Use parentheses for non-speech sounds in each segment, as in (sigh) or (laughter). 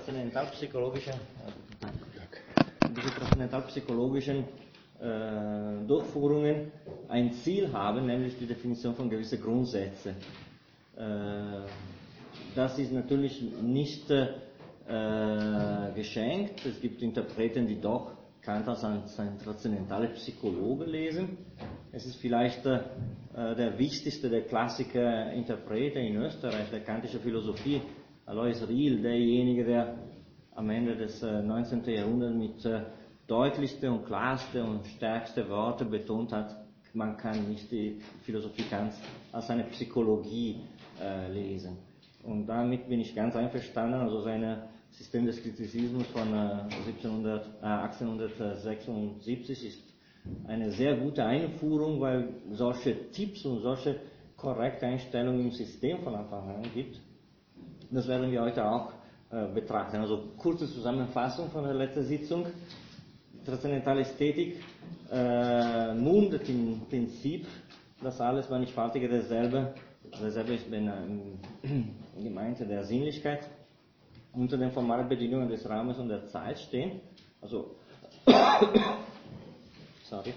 transzendentalpsychologischen, diese transzendentalpsychologischen äh, Durchführungen ein Ziel haben, nämlich die Definition von gewissen Grundsätzen. Äh, das ist natürlich nicht äh, geschenkt. Es gibt Interpreten, die doch Kant als ein, ein transzendentaler Psychologe lesen. Es ist vielleicht äh, der wichtigste der Klassiker Interprete in Österreich, der kantische Philosophie, Alois Riel, derjenige, der am Ende des äh, 19. Jahrhunderts mit äh, deutlichste und klarste und stärkste Worte betont hat, man kann nicht die Philosophie Kants als eine Psychologie äh, lesen. Und damit bin ich ganz einverstanden. Also sein System des Kritizismus von äh, 1700, äh, 1876 ist eine sehr gute Einführung, weil solche Tipps und solche korrekte Einstellungen im System von Anfang an gibt. Das werden wir heute auch äh, betrachten. Also kurze Zusammenfassung von der letzten Sitzung transzendentale Ästhetik äh, mundet im Prinzip das alles mannigfaltige derselbe, derselbe ist wenn, (clears throat) äh, gemeinte der Sinnlichkeit unter den formalen Bedingungen des Raumes und der Zeit stehen. Also, (coughs) sorry,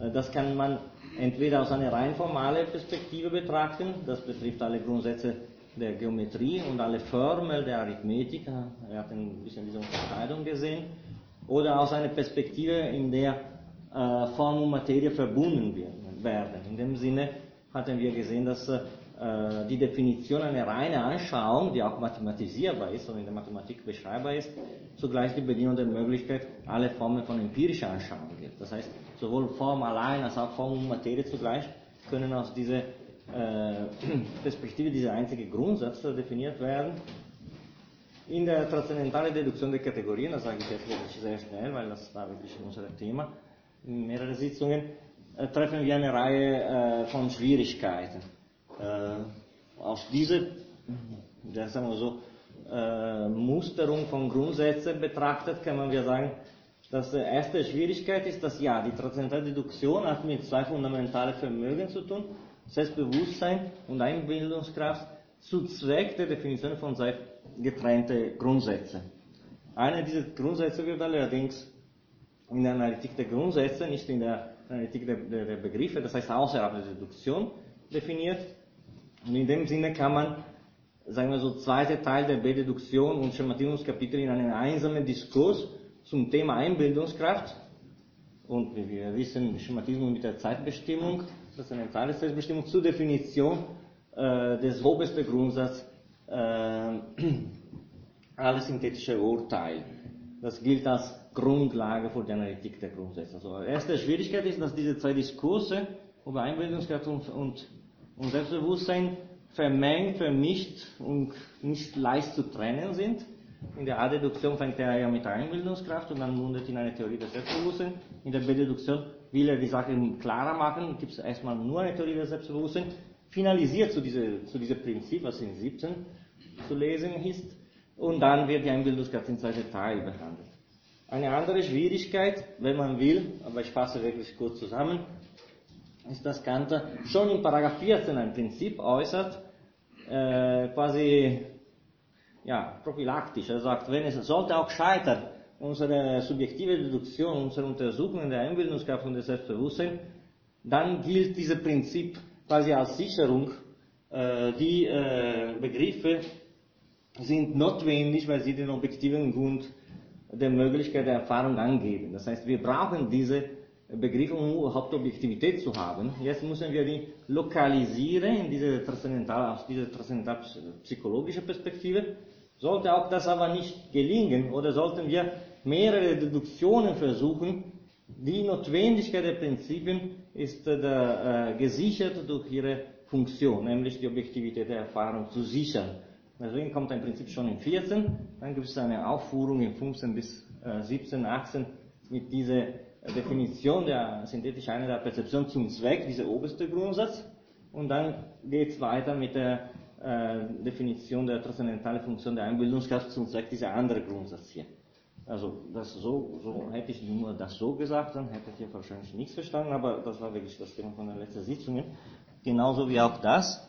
äh, das kann man entweder aus einer rein formalen Perspektive betrachten, das betrifft alle Grundsätze der Geometrie und alle Formeln der Arithmetik, er hat ein bisschen diese Unterscheidung gesehen, oder aus einer Perspektive, in der äh, Form und Materie verbunden werden. In dem Sinne hatten wir gesehen, dass äh, die Definition eine reine Anschauung, die auch mathematisierbar ist und in der Mathematik beschreibbar ist, zugleich die Bedingung der Möglichkeit, alle Formen von empirischer Anschauung gibt. Das heißt, sowohl Form allein als auch Form und Materie zugleich können aus dieser äh, (clears throat) Perspektive dieser einzige Grundsatz definiert werden in der transzendentalen Deduktion der Kategorien, das sage ich jetzt wirklich sehr schnell, weil das war wirklich unser Thema in mehreren Sitzungen, äh, treffen wir eine Reihe äh, von Schwierigkeiten. Äh, aus dieser, sagen wir so, äh, Musterung von Grundsätzen betrachtet, kann man ja sagen, dass die erste Schwierigkeit ist, dass ja, die transzendentale Deduktion hat mit zwei fundamentalen Vermögen zu tun, Selbstbewusstsein und Einbildungskraft, zu Zweck der Definition von zwei getrennte Grundsätze. Einer dieser Grundsätze wird allerdings in der Analytik der Grundsätze, nicht in der Analytik der, der, der Begriffe, das heißt außerhalb der Deduktion definiert. Und in dem Sinne kann man, sagen wir so, zweite Teil der Bededuktion und Schematismuskapitel in einen einsamen Diskurs zum Thema Einbildungskraft und wie wir wissen, Schematismus mit der Zeitbestimmung, das ist eine Zeitbestimmung zur Definition äh, des obersten Grundsatzes äh, (clears throat) alle synthetische Urteil. Das gilt als Grundlage für die Analytik der Grundsätze. Also erste Schwierigkeit ist, dass diese zwei Diskurse über Einbildungskraft und, und, und Selbstbewusstsein vermengt, vermischt und nicht leicht zu trennen sind. In der A-Deduktion fängt er ja mit Einbildungskraft und dann mundet in eine Theorie des Selbstbewusstseins. In der B-Deduktion will er die Sache klarer machen, gibt es erstmal nur eine Theorie des Selbstbewusstseins, finalisiert zu diesem zu diese Prinzip, was in 17 zu lesen ist, und dann wird die Einbildungskraft in zwei Details behandelt. Eine andere Schwierigkeit, wenn man will, aber ich fasse wirklich kurz zusammen, ist, dass Kant schon in Paragraph 14 ein Prinzip äußert, äh, quasi ja, prophylaktisch. Er sagt, wenn es sollte auch scheitern, unsere subjektive Deduktion, unsere Untersuchungen der Einbildungskraft und des Selbstbewusstseins, dann gilt dieses Prinzip quasi als Sicherung, äh, die äh, Begriffe sind notwendig, weil sie den objektiven Grund der Möglichkeit der Erfahrung angeben. Das heißt, wir brauchen diese Begriffe, um überhaupt Objektivität zu haben. Jetzt müssen wir die lokalisieren in diese transzendental, aus dieser transzendental psychologischen Perspektive. Sollte auch das aber nicht gelingen oder sollten wir mehrere Deduktionen versuchen, die Notwendigkeit der Prinzipien ist äh, äh, gesichert durch ihre Funktion, nämlich die Objektivität der Erfahrung zu sichern. Deswegen kommt ein Prinzip schon in 14, dann gibt es eine Aufführung in 15 bis äh, 17, 18 mit dieser Definition der synthetischen Einheit der Perzeption zum Zweck, dieser oberste Grundsatz. Und dann geht es weiter mit der äh, Definition der transzendentalen Funktion der Einbildungskraft zum Zweck dieser andere Grundsatz hier. Also das so, so hätte ich nur das so gesagt, dann hättet ihr wahrscheinlich nichts verstanden, aber das war wirklich das Thema von der letzten Sitzung. Genauso wie auch das.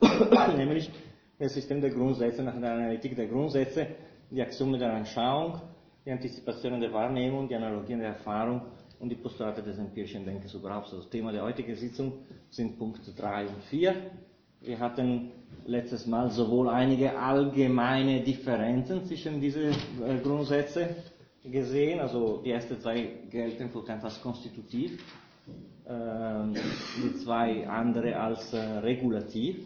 (coughs) Nämlich, das System der Grundsätze nach der Analytik der Grundsätze, die Axiome der Anschauung, die Antizipationen der Wahrnehmung, die Analogien der Erfahrung und die Postulate des empirischen Denkens überhaupt. Also das Thema der heutigen Sitzung sind Punkte 3 und 4. Wir hatten letztes Mal sowohl einige allgemeine Differenzen zwischen diesen äh, Grundsätzen gesehen, also die ersten zwei gelten für Kant als konstitutiv, äh, die zwei andere als äh, regulativ.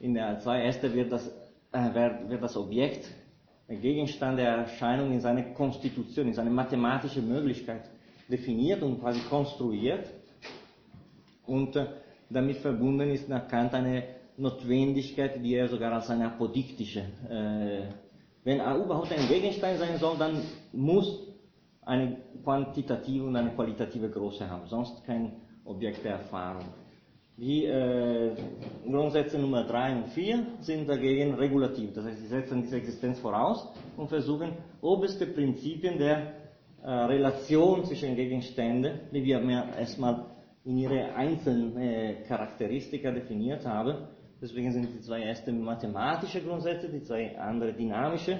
In der zwei erste wird das, äh, wird das Objekt, der Gegenstand der Erscheinung in seine Konstitution, in seine mathematische Möglichkeit definiert und quasi konstruiert. Und damit verbunden ist nach Kant eine Notwendigkeit, die er sogar als eine apodiktische, äh, wenn er überhaupt ein Gegenstand sein soll, dann muss eine quantitative und eine qualitative Größe haben, sonst kein Objekt der Erfahrung. Die äh, Grundsätze Nummer 3 und 4 sind dagegen regulativ, das heißt, sie setzen diese Existenz voraus und versuchen oberste Prinzipien der äh, Relation zwischen Gegenständen, die wir erstmal in ihre einzelnen äh, Charakteristika definiert haben, Deswegen sind die zwei ersten mathematische Grundsätze, die zwei andere dynamische.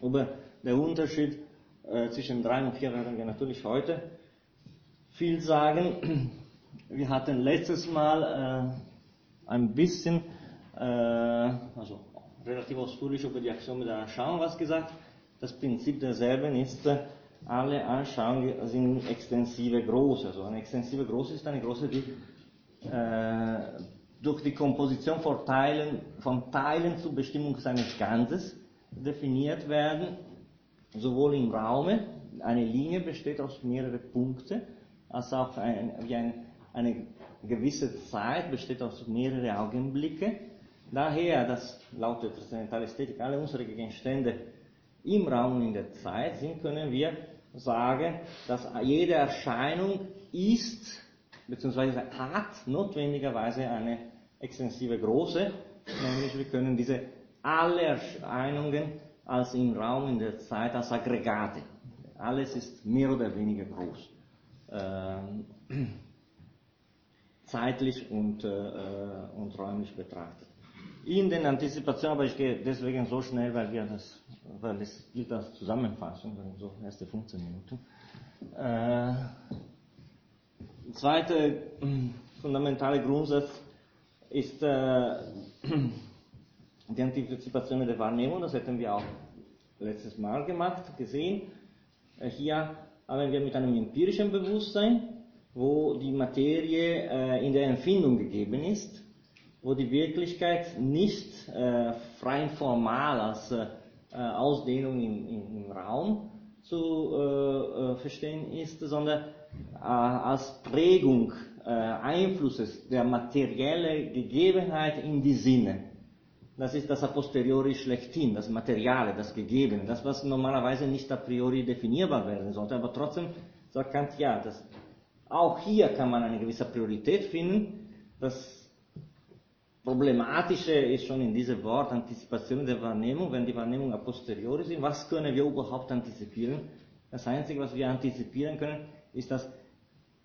Über den Unterschied äh, zwischen 3 und 4 werden wir natürlich heute viel sagen. (clears throat) Wir hatten letztes Mal äh, ein bisschen, äh, also relativ ausführlich über die Axiome der Anschauung was gesagt. Das Prinzip derselben ist, äh, alle Anschauungen sind extensive Große. Also eine extensive Große ist eine Große, die äh, durch die Komposition von Teilen, von Teilen zur Bestimmung seines Ganzes definiert werden, sowohl im Raume, eine Linie besteht aus mehreren Punkten, als auch ein, wie ein, eine gewisse Zeit besteht aus mehreren Augenblicke. Daher, dass laut der transzendentalen alle unsere Gegenstände im Raum und in der Zeit sind, können wir sagen, dass jede Erscheinung ist bzw. hat notwendigerweise eine extensive große, nämlich wir können diese alle Erscheinungen als im Raum, in der Zeit, als Aggregate. Alles ist mehr oder weniger groß. Ähm, zeitlich und, äh, und räumlich betrachtet. In den Antizipationen, aber ich gehe deswegen so schnell, weil wir das, weil es gilt als Zusammenfassung, so erste 15 Minuten. Äh, zweite äh, fundamentale Grundsatz ist äh, (clears throat) die Antizipation der Wahrnehmung, das hätten wir auch letztes Mal gemacht, gesehen. Äh, hier haben wir mit einem empirischen Bewusstsein, wo die Materie äh, in der Empfindung gegeben ist, wo die Wirklichkeit nicht äh, rein formal als äh, Ausdehnung im, im, im, Raum zu äh, äh, verstehen ist, sondern als Prägung äh, Einflusses der materiellen Gegebenheit in die Sinne. Das ist das a posteriori schlechthin, das Materiale, das Gegebene, das, was normalerweise nicht a priori definierbar werden sollte. Aber trotzdem sagt Kant, ja, das, auch hier kann man eine gewisse Priorität finden. Das Problematische ist schon in diesem Wort Antizipation der Wahrnehmung, wenn die Wahrnehmung a posteriori sind. Was können wir überhaupt antizipieren? Das Einzige, was wir antizipieren können, ist das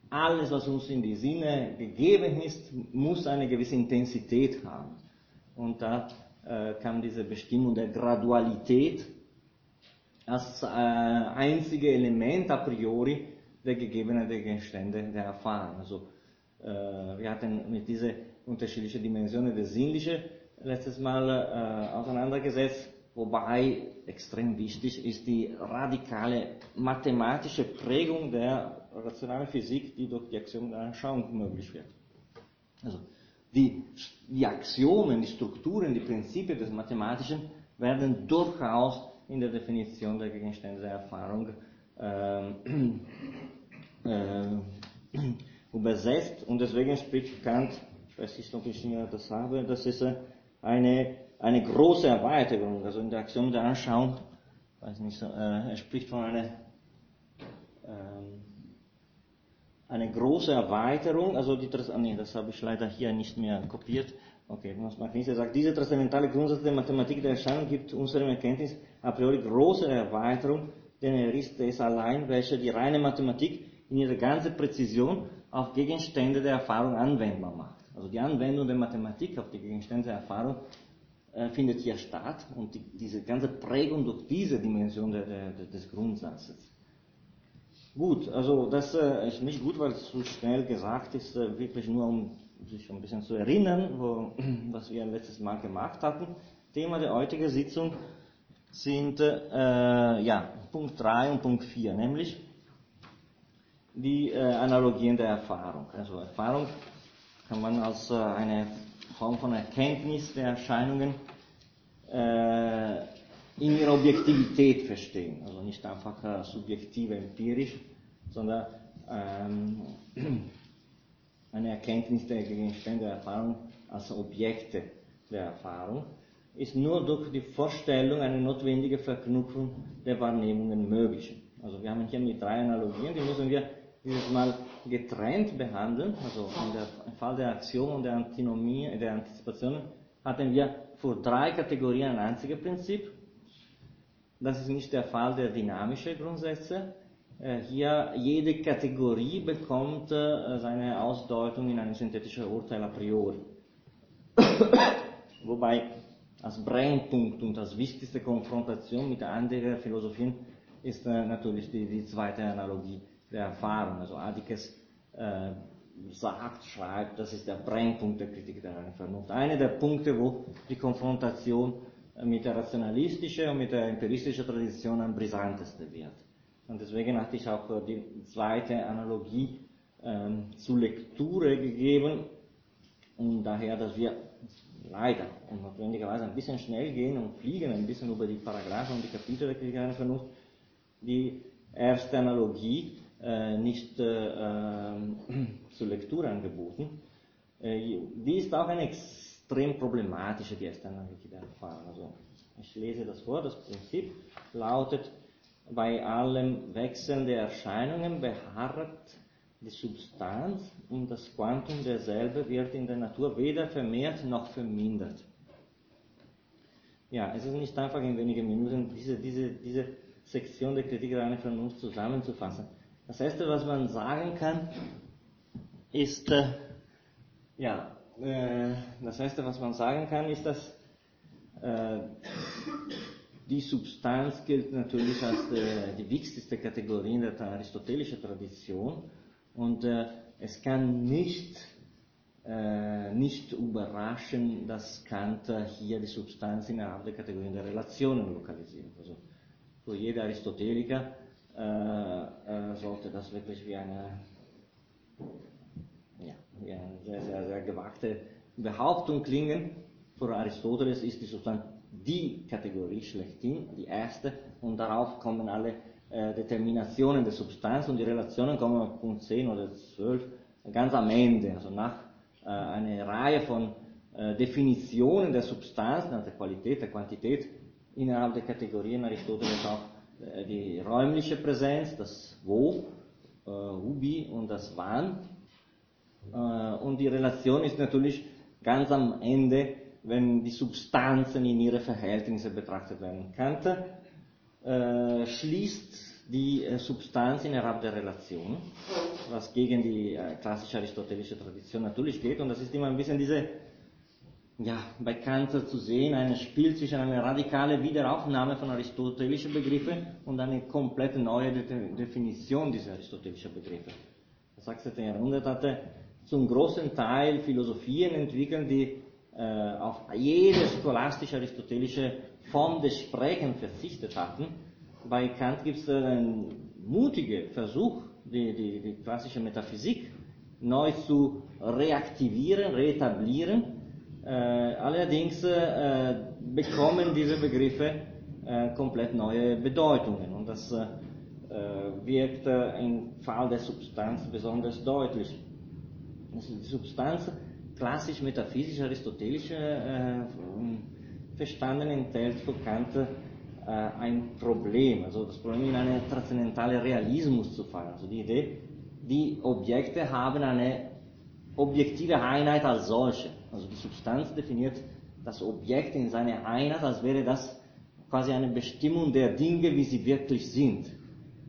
alles, was uns in die Sinne gegeben ist, muss eine gewisse Intensität haben. Und da äh, kam diese Bestimmung der Gradualität als äh, einzige Element a priori der gegebenen Gegenstände der Erfahrung. Also äh, wir hatten mit diesen unterschiedlichen Dimensionen des Sinnlichen letztes Mal äh, auseinandergesetzt, wobei extrem wichtig ist die radikale mathematische Prägung der rationale Physik, die durch die Axiome der Anschauung möglich wird. Also die, die Axiomen, die Strukturen, die Prinzipien des Mathematischen werden durchaus in der Definition der Gegenstände der Erfahrung äh, äh, übersetzt und deswegen spricht Kant, ich weiß nicht, ob ich das habe, das ist eine, eine große Erweiterung, also in der Axiom der Anschauung, weiß nicht, äh, er spricht von einer ähm, eine große Erweiterung, also die, ah, nee, das habe ich leider hier nicht mehr kopiert. Okay, das macht nichts. Er sagt, diese transzendentale Grundsatz der Mathematik der Erscheinung gibt unserem Erkenntnis a priori große Erweiterung, denn er ist es allein, welcher die reine Mathematik in ihrer ganzen Präzision auf Gegenstände der Erfahrung anwendbar macht. Also die Anwendung der Mathematik auf die Gegenstände der Erfahrung äh, findet hier statt und die, diese ganze Prägung durch diese Dimension der, der, des Grundsatzes. Gut, also das äh, ist nicht gut, weil es zu schnell gesagt ist, äh, wirklich nur um sich ein bisschen zu erinnern, wo, (clears throat) was wir letztes Mal gemacht hatten. Thema der heutigen Sitzung sind äh, ja, Punkt 3 und Punkt 4, nämlich die äh, Analogien der Erfahrung. Also Erfahrung kann man als eine Form von Erkenntnis der Erscheinungen äh, in ihrer Objektivität verstehen. Also nicht einfach äh, subjektiv empirisch, sondern ähm, eine Erkenntnis der Gegenstände der Erfahrung als Objekte der Erfahrung ist nur durch die Vorstellung eine notwendige Verknüpfung der Wahrnehmungen möglich. Also wir haben hier mit drei Analogien, die müssen wir dieses Mal getrennt behandeln. Also im Fall der Aktion und der Antinomie, der Antizipation hatten wir für drei Kategorien ein einziges Prinzip. Das ist nicht der Fall der dynamischen Grundsätze. Äh, hier jede Kategorie bekommt äh, seine Ausdeutung in einem synthetischen Urteil a priori. (coughs) Wobei als Brennpunkt und als wichtigste Konfrontation mit anderen Philosophien ist äh, natürlich die, die, zweite Analogie der Erfahrung. Also Adikes äh, sagt, schreibt, das ist der Brennpunkt der Kritik der Vernunft. Einer der Punkte, wo die Konfrontation mit der rationalistischen und mit der empiristischen Tradition am brisantesten wird. Und deswegen hatte ich auch die zweite Analogie ähm, zur Lektüre gegeben und daher, dass wir leider und notwendigerweise ein bisschen schnell gehen und fliegen ein bisschen über die Paragraphen und die Kapitel der der Vernunft, die erste Analogie äh, nicht äh, (clears throat) äh, zur Lektüre angeboten. Äh, die ist auch eine extrem problematische, die erste Analogie der Erfahrung. Also ich lese das vor, das Prinzip lautet, bei allem Wechseln der Erscheinungen beharrt die Substanz und das Quantum derselbe wird in der Natur weder vermehrt noch vermindert. Ja, es ist nicht einfach in wenigen Minuten diese, diese, diese Sektion der Kritik der reinen Vernunft zusammenzufassen. Das erste, was man sagen kann, ist, äh, ja, äh, das erste, was man sagen kann, ist, dass äh, die Substanz gilt natürlich als äh, die wichtigste Kategorie in der aristotelischen Tradition und äh, es kann nicht, äh, nicht überraschen, dass Kant hier die Substanz innerhalb der Kategorien der Relationen lokalisiert. Also für jeder Aristoteliker sollte das wirklich wie eine, ja, sehr, sehr, sehr gewagte Behauptung klingen. Für Aristoteles ist die Substanz die Kategorie schlechthin, die erste, und darauf kommen alle äh, Determinationen der Substanz und die Relationen kommen auf Punkt 10 oder 12 ganz am Ende, also nach äh, einer Reihe von äh, Definitionen der Substanz, der Qualität, der Quantität innerhalb der Kategorien Aristoteles auch äh, die räumliche Präsenz, das Wo, äh, Ubi und das Wann. Äh, und die Relation ist natürlich ganz am Ende, wenn die Substanzen in ihre Verhältnisse betrachtet werden. Kant äh, schließt die äh, Substanz innerhalb der Relation, was gegen die äh, klassische aristotelische Tradition natürlich geht. Und das ist immer ein bisschen diese ja, bei Kant zu sehen, ein Spiel zwischen einer radikalen Wiederaufnahme von aristotelischen Begriffen und eine komplett neue Definition dieser aristotelischen Begriffe. Das 16. Jahrhundert hatte zum großen Teil Philosophien entwickelt, die äh, auf jede scholastisch-aristotelische Form des Sprechens verzichtet hatten. Bei Kant gibt es einen mutigen Versuch, die, die, die klassische Metaphysik neu zu reaktivieren, reetablieren äh, allerdings äh, bekommen diese Begriffe äh, komplett neue Bedeutungen und das wirkt im Fall der Substanz besonders deutlich. Also die Substanz klassisch metaphysisch aristotelisch verstanden enthält für Kant ein Problem, also das Problem in einen transzendentalen Realismus zu fallen. Also die Idee, die Objekte haben eine objektive Einheit als solche. Also die Substanz definiert das Objekt in seiner Einheit, als wäre das quasi eine Bestimmung der Dinge, wie sie wirklich sind.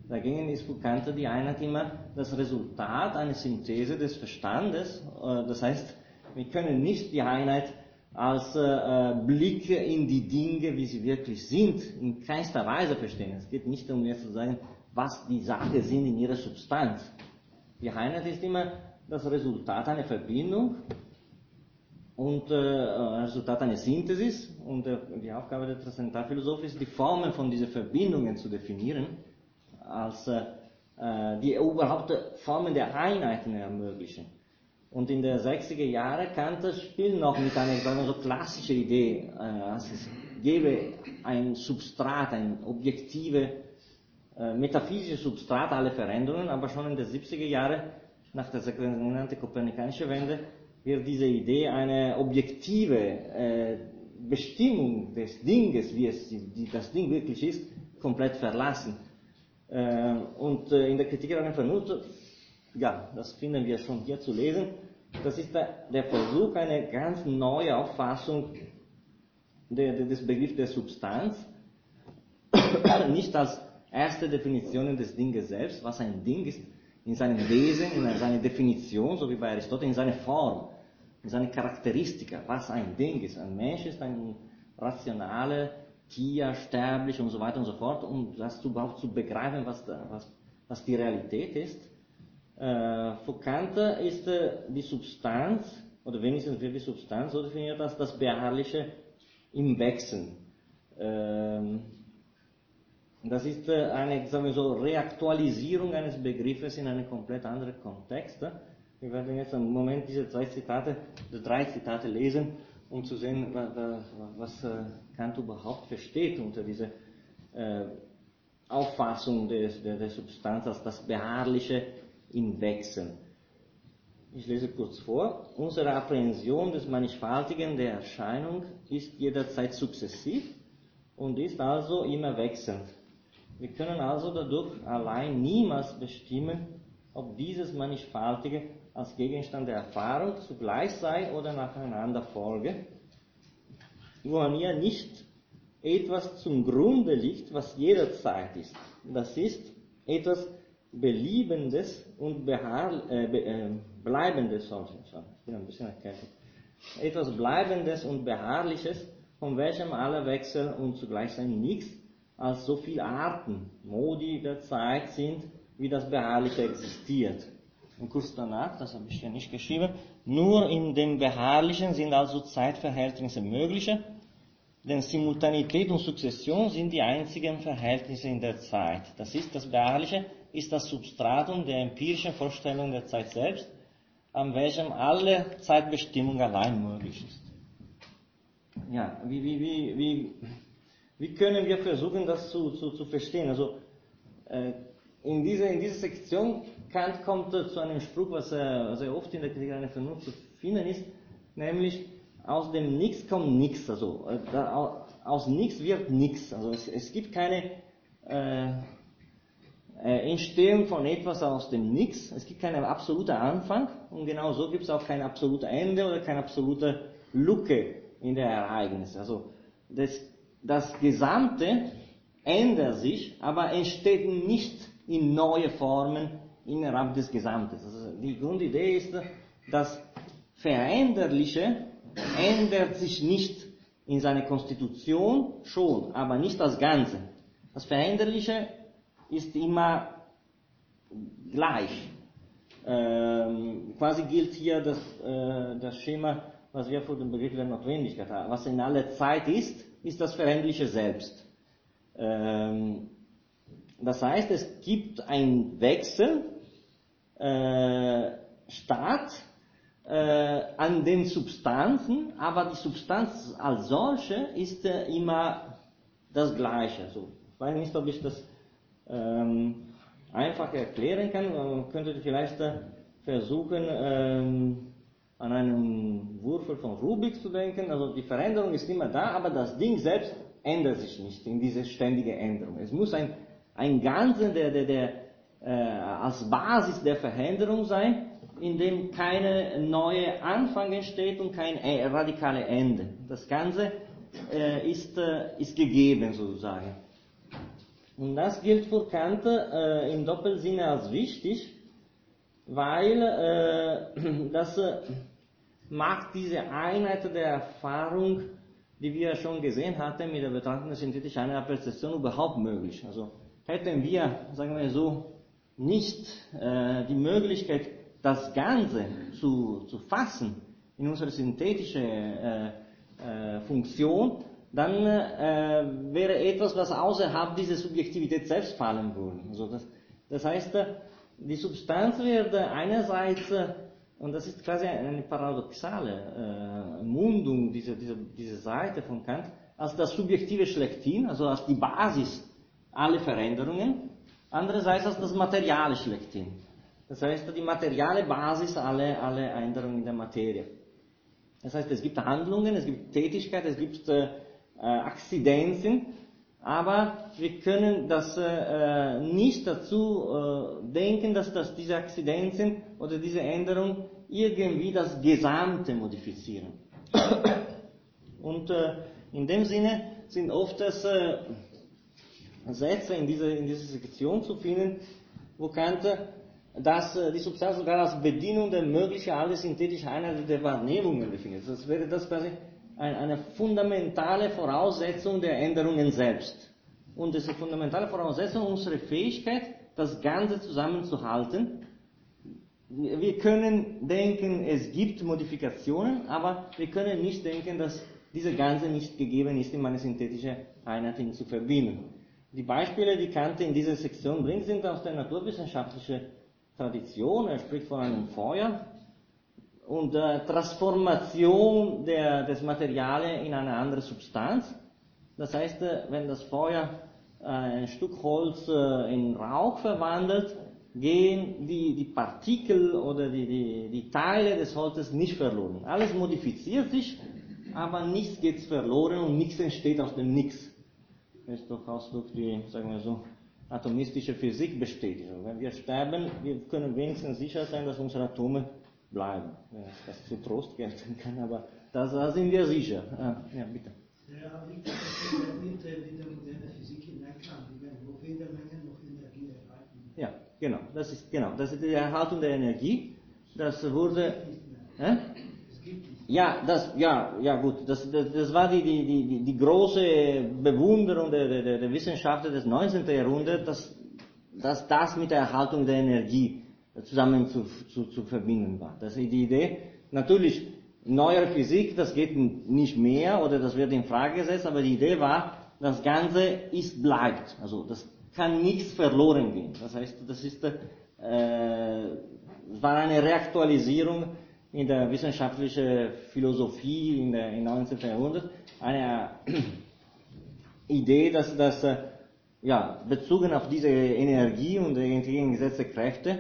Dagegen ist für Kant die Einheit immer das Resultat einer Synthese des Verstandes. Äh, das heißt, wir können nicht die Einheit als äh, Blick in die Dinge, wie sie wirklich sind, in keinster Weise verstehen. Es geht nicht um jetzt zu sagen, was die Sachen sind in ihrer Substanz. Die Einheit ist immer das Resultat einer Verbindung und äh, Resultat einer Synthesis. Und äh, die Aufgabe der Transzendentalphilosophie ist, die Formen von diesen Verbindungen zu definieren, als äh, die überhaupt Formen der Einheiten ermöglichen. Und in den 60er Jahren Kant spielt noch mit einer so klassischen Idee, äh, also es gäbe ein Substrat, ein objektive, äh, metaphysisches Substrat aller Veränderungen, aber schon in den 70er Jahren, nach der sogenannten kopernikanischen Wende, wird diese Idee eine objektive Bestimmung des Dinges, wie es das Ding wirklich ist, komplett verlassen. Äh, und äh, in der Kritik an der Vernunft ja, das finden wir schon hier zu lesen. Das ist der, der Versuch, eine ganz neue Auffassung der, der, des Begriffs der Substanz, (coughs) nicht als erste Definition des Dinges selbst, was ein Ding ist, in seinem Wesen, in seiner Definition, so wie bei Aristoteles, in seiner Form, in seiner Charakteristika, was ein Ding ist. Ein Mensch ist ein rationale Tier, sterblich und so weiter und so fort, um das überhaupt zu begreifen, was, was, was die Realität ist. Äh, für Kant ist äh, die Substanz, oder wenigstens wird die Substanz so definiert als das Beharrliche im Wechseln. Ähm, das ist äh, eine sagen wir so, Reaktualisierung eines Begriffes in einen komplett anderen Kontext. Wir werden jetzt im Moment diese zwei Zitate, drei Zitate lesen, um zu sehen, was Kant überhaupt versteht unter dieser Auffassung des, der, Substanz als das Beharrliche in Wechseln. Ich lese kurz vor. Unsere Apprehension des Mannigfaltigen der Erscheinung ist jederzeit sukzessiv und ist also immer wechselnd. Wir können also dadurch allein niemals bestimmen, ob dieses Mannigfaltige als Gegenstand der Erfahrung zugleich sei oder nacheinander folge, wo an ihr nicht etwas zum Grunde liegt, was jederzeit ist. Das ist etwas Beliebendes und beharr, äh, be, äh, Bleibendes, sorry, ich bin ein bisschen erkältet, etwas Bleibendes und Beharrliches, von welchem alle Wechsel und zugleich sein nichts als so viele Arten, Modi der Zeit sind, wie das Beharrliche existiert. Und kurz danach, das habe ich ja nicht geschrieben, nur in dem Beharrlichen sind also Zeitverhältnisse mögliche, denn Simultanität und Sukzession sind die einzigen Verhältnisse in der Zeit. Das ist das Beharrliche, ist das Substratum der empirischen Vorstellung der Zeit selbst, an welchem alle Zeitbestimmung allein möglich ist. Ja, wie, wie, wie, wie, wie können wir versuchen, das zu, zu, zu verstehen? Also, äh, in dieser, in dieser Sektion Kant kommt zu einem Spruch, was sehr oft in der Kritik einer Vernunft zu finden ist, nämlich aus dem Nichts kommt nichts. Also äh, aus nichts wird nichts. Also es, es gibt keine äh, äh, Entstehung von etwas aus dem Nichts. Es gibt keinen absoluten Anfang und genau so gibt es auch kein absolutes Ende oder keine absolute Lücke in der Ereignisse. Also das, das Gesamte ändert sich, aber entsteht nicht in neue Formen innerhalb des Gesamtes. Also die Grundidee ist, das Veränderliche ändert sich nicht in seiner Konstitution schon, aber nicht das Ganze. Das Veränderliche ist immer gleich. Ähm, quasi gilt hier das, äh, das Schema, was wir vor dem Begriff der Notwendigkeit haben. Was in aller Zeit ist, ist das Veränderliche selbst. Ähm, das heißt, es gibt einen Wechsel äh, statt äh, an den Substanzen, aber die Substanz als solche ist äh, immer das Gleiche. Also, ich weiß nicht, ob ich das ähm, einfach erklären kann. Man könnte vielleicht äh, versuchen, ähm, an einen Würfel von Rubik zu denken. Also die Veränderung ist immer da, aber das Ding selbst ändert sich nicht in diese ständige Änderung. Es muss ein, ein Ganze, der, der, der äh, als Basis der Veränderung sein, in dem keine neue Anfang entsteht und kein äh, Ende. Das Ganze äh, ist, äh, ist gegeben sozusagen. Und das gilt für Kant äh, im Doppelsinne als wichtig, weil äh, (clears throat) das, äh, macht diese Einheit der Erfahrung, die wir schon gesehen hatten, mit der Betrachtung synthetischen Einheit Perzeption überhaupt möglich. Also hätten wir, sagen wir so, nicht äh, die Möglichkeit, das Ganze zu, zu fassen in unsere synthetische äh, äh, Funktion, dann äh, wäre etwas, was außerhalb dieser Subjektivität selbst fallen würde. Also das, das heißt, äh, die Substanz wird einerseits, äh, und das ist quasi eine paradoxale äh, Mundung dieser, dieser, dieser Seite von Kant, als das Subjektive schlechthin, also als die Basis aller Veränderungen, andererseits als das Materiale schlechthin. Das heißt, die materiale Basis aller, aller Änderungen in der Materie. Das heißt, es gibt Handlungen, es gibt Tätigkeit, es gibt äh, Akzidenzen, aber wir können das äh, nicht dazu äh, denken, dass, dass diese Akzidenzen oder diese Änderungen irgendwie das Gesamte modifizieren. Und äh, in dem Sinne sind oft das äh, Sätze in dieser, in dieser Sektion zu finden, wo Kant dass äh, die Substanz sogar als Bedienung der möglichen alle synthetischen Einheiten der Wahrnehmungen definiert. Das wäre das quasi ein, eine fundamentale Voraussetzung der Änderungen selbst. Und diese fundamentale Voraussetzung unsere Fähigkeit, das Ganze zusammenzuhalten. Wir können denken, es gibt Modifikationen, aber wir können nicht denken, dass diese Ganze nicht gegeben ist, in eine synthetische Einheit zu verbinden. Die Beispiele, die Kant in dieser Sektion bringt, sind aus der naturwissenschaftlichen Tradition. Er spricht von einem Feuer und äh, Transformation der, des Materials in eine andere Substanz. Das heißt, äh, wenn das Feuer äh, ein Stück Holz äh, in Rauch verwandelt, gehen die, die Partikel oder die, die, die Teile des Holzes nicht verloren. Alles modifiziert sich, aber nichts geht verloren und nichts entsteht aus dem Nichts. Ist doch Ausdruck, die, sagen wir so, atomistische Physik bestätigt. Wenn wir sterben, wir können wenigstens sicher sein, dass unsere Atome bleiben. Wenn das zu Trost gelten kann, aber da, da sind wir sicher. Ah, ja, bitte. Ja, wie kann das mit, mit der modernen Physik hineinkam? Wo Federmengen noch Energie erhalten? Ja, genau. Das ist, genau. Das ist die Erhaltung der Energie. Das wurde. Äh? Ja, das, ja, ja gut, das, das, das war die, die, die, die große Bewunderung der, der, der Wissenschaftler des 19. Jahrhunderts, dass, dass das mit der Erhaltung der Energie zusammen zu, zu, zu verbinden war. Das ist die Idee. Natürlich, neuere Physik, das geht nicht mehr oder das wird in Frage gesetzt, aber die Idee war, das Ganze ist, bleibt. Also, das kann nichts verloren gehen. Das heißt, das ist, äh, war eine Reaktualisierung in der wissenschaftlichen Philosophie in der, im 19. Jahrhundert eine Idee, dass das ja, bezogen auf diese Energie und die entgegengesetzte Kräfte,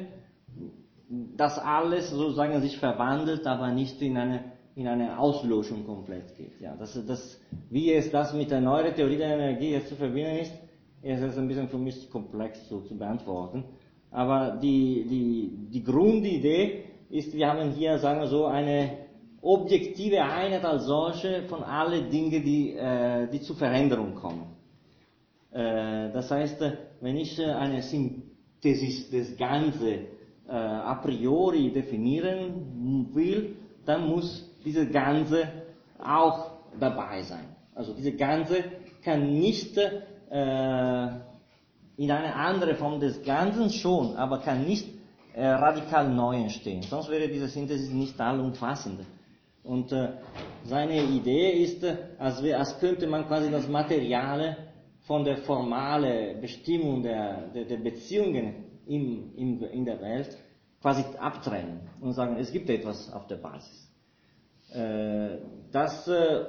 dass alles sozusagen sich verwandelt, aber nicht in eine, in eine Auslöschung komplett geht. Ja, das, das, wie es das mit der neuen Theorie der Energie jetzt zu verbinden ist, ist es ein bisschen für mich komplex so zu beantworten. Aber die, die, die Grundidee ist, wir haben hier, sagen wir so, eine objektive Einheit als solche von allen Dingen, die, äh, die zur Veränderung kommen. Äh, das heißt, wenn ich äh, eine Synthesis des Ganzen äh, a priori definieren will, dann muss dieses Ganze auch dabei sein. Also diese Ganze kann nicht äh, in eine andere Form des Ganzen schon, aber kann nicht äh, radikal neu entstehen. Sonst wäre diese Synthesis nicht allumfassend. Und äh, seine Idee ist, äh, als, wir, als könnte man quasi das Materiale von der formalen Bestimmung der, der, der Beziehungen im, im, in der Welt quasi abtrennen und sagen, es gibt etwas auf der Basis. Äh, das, äh,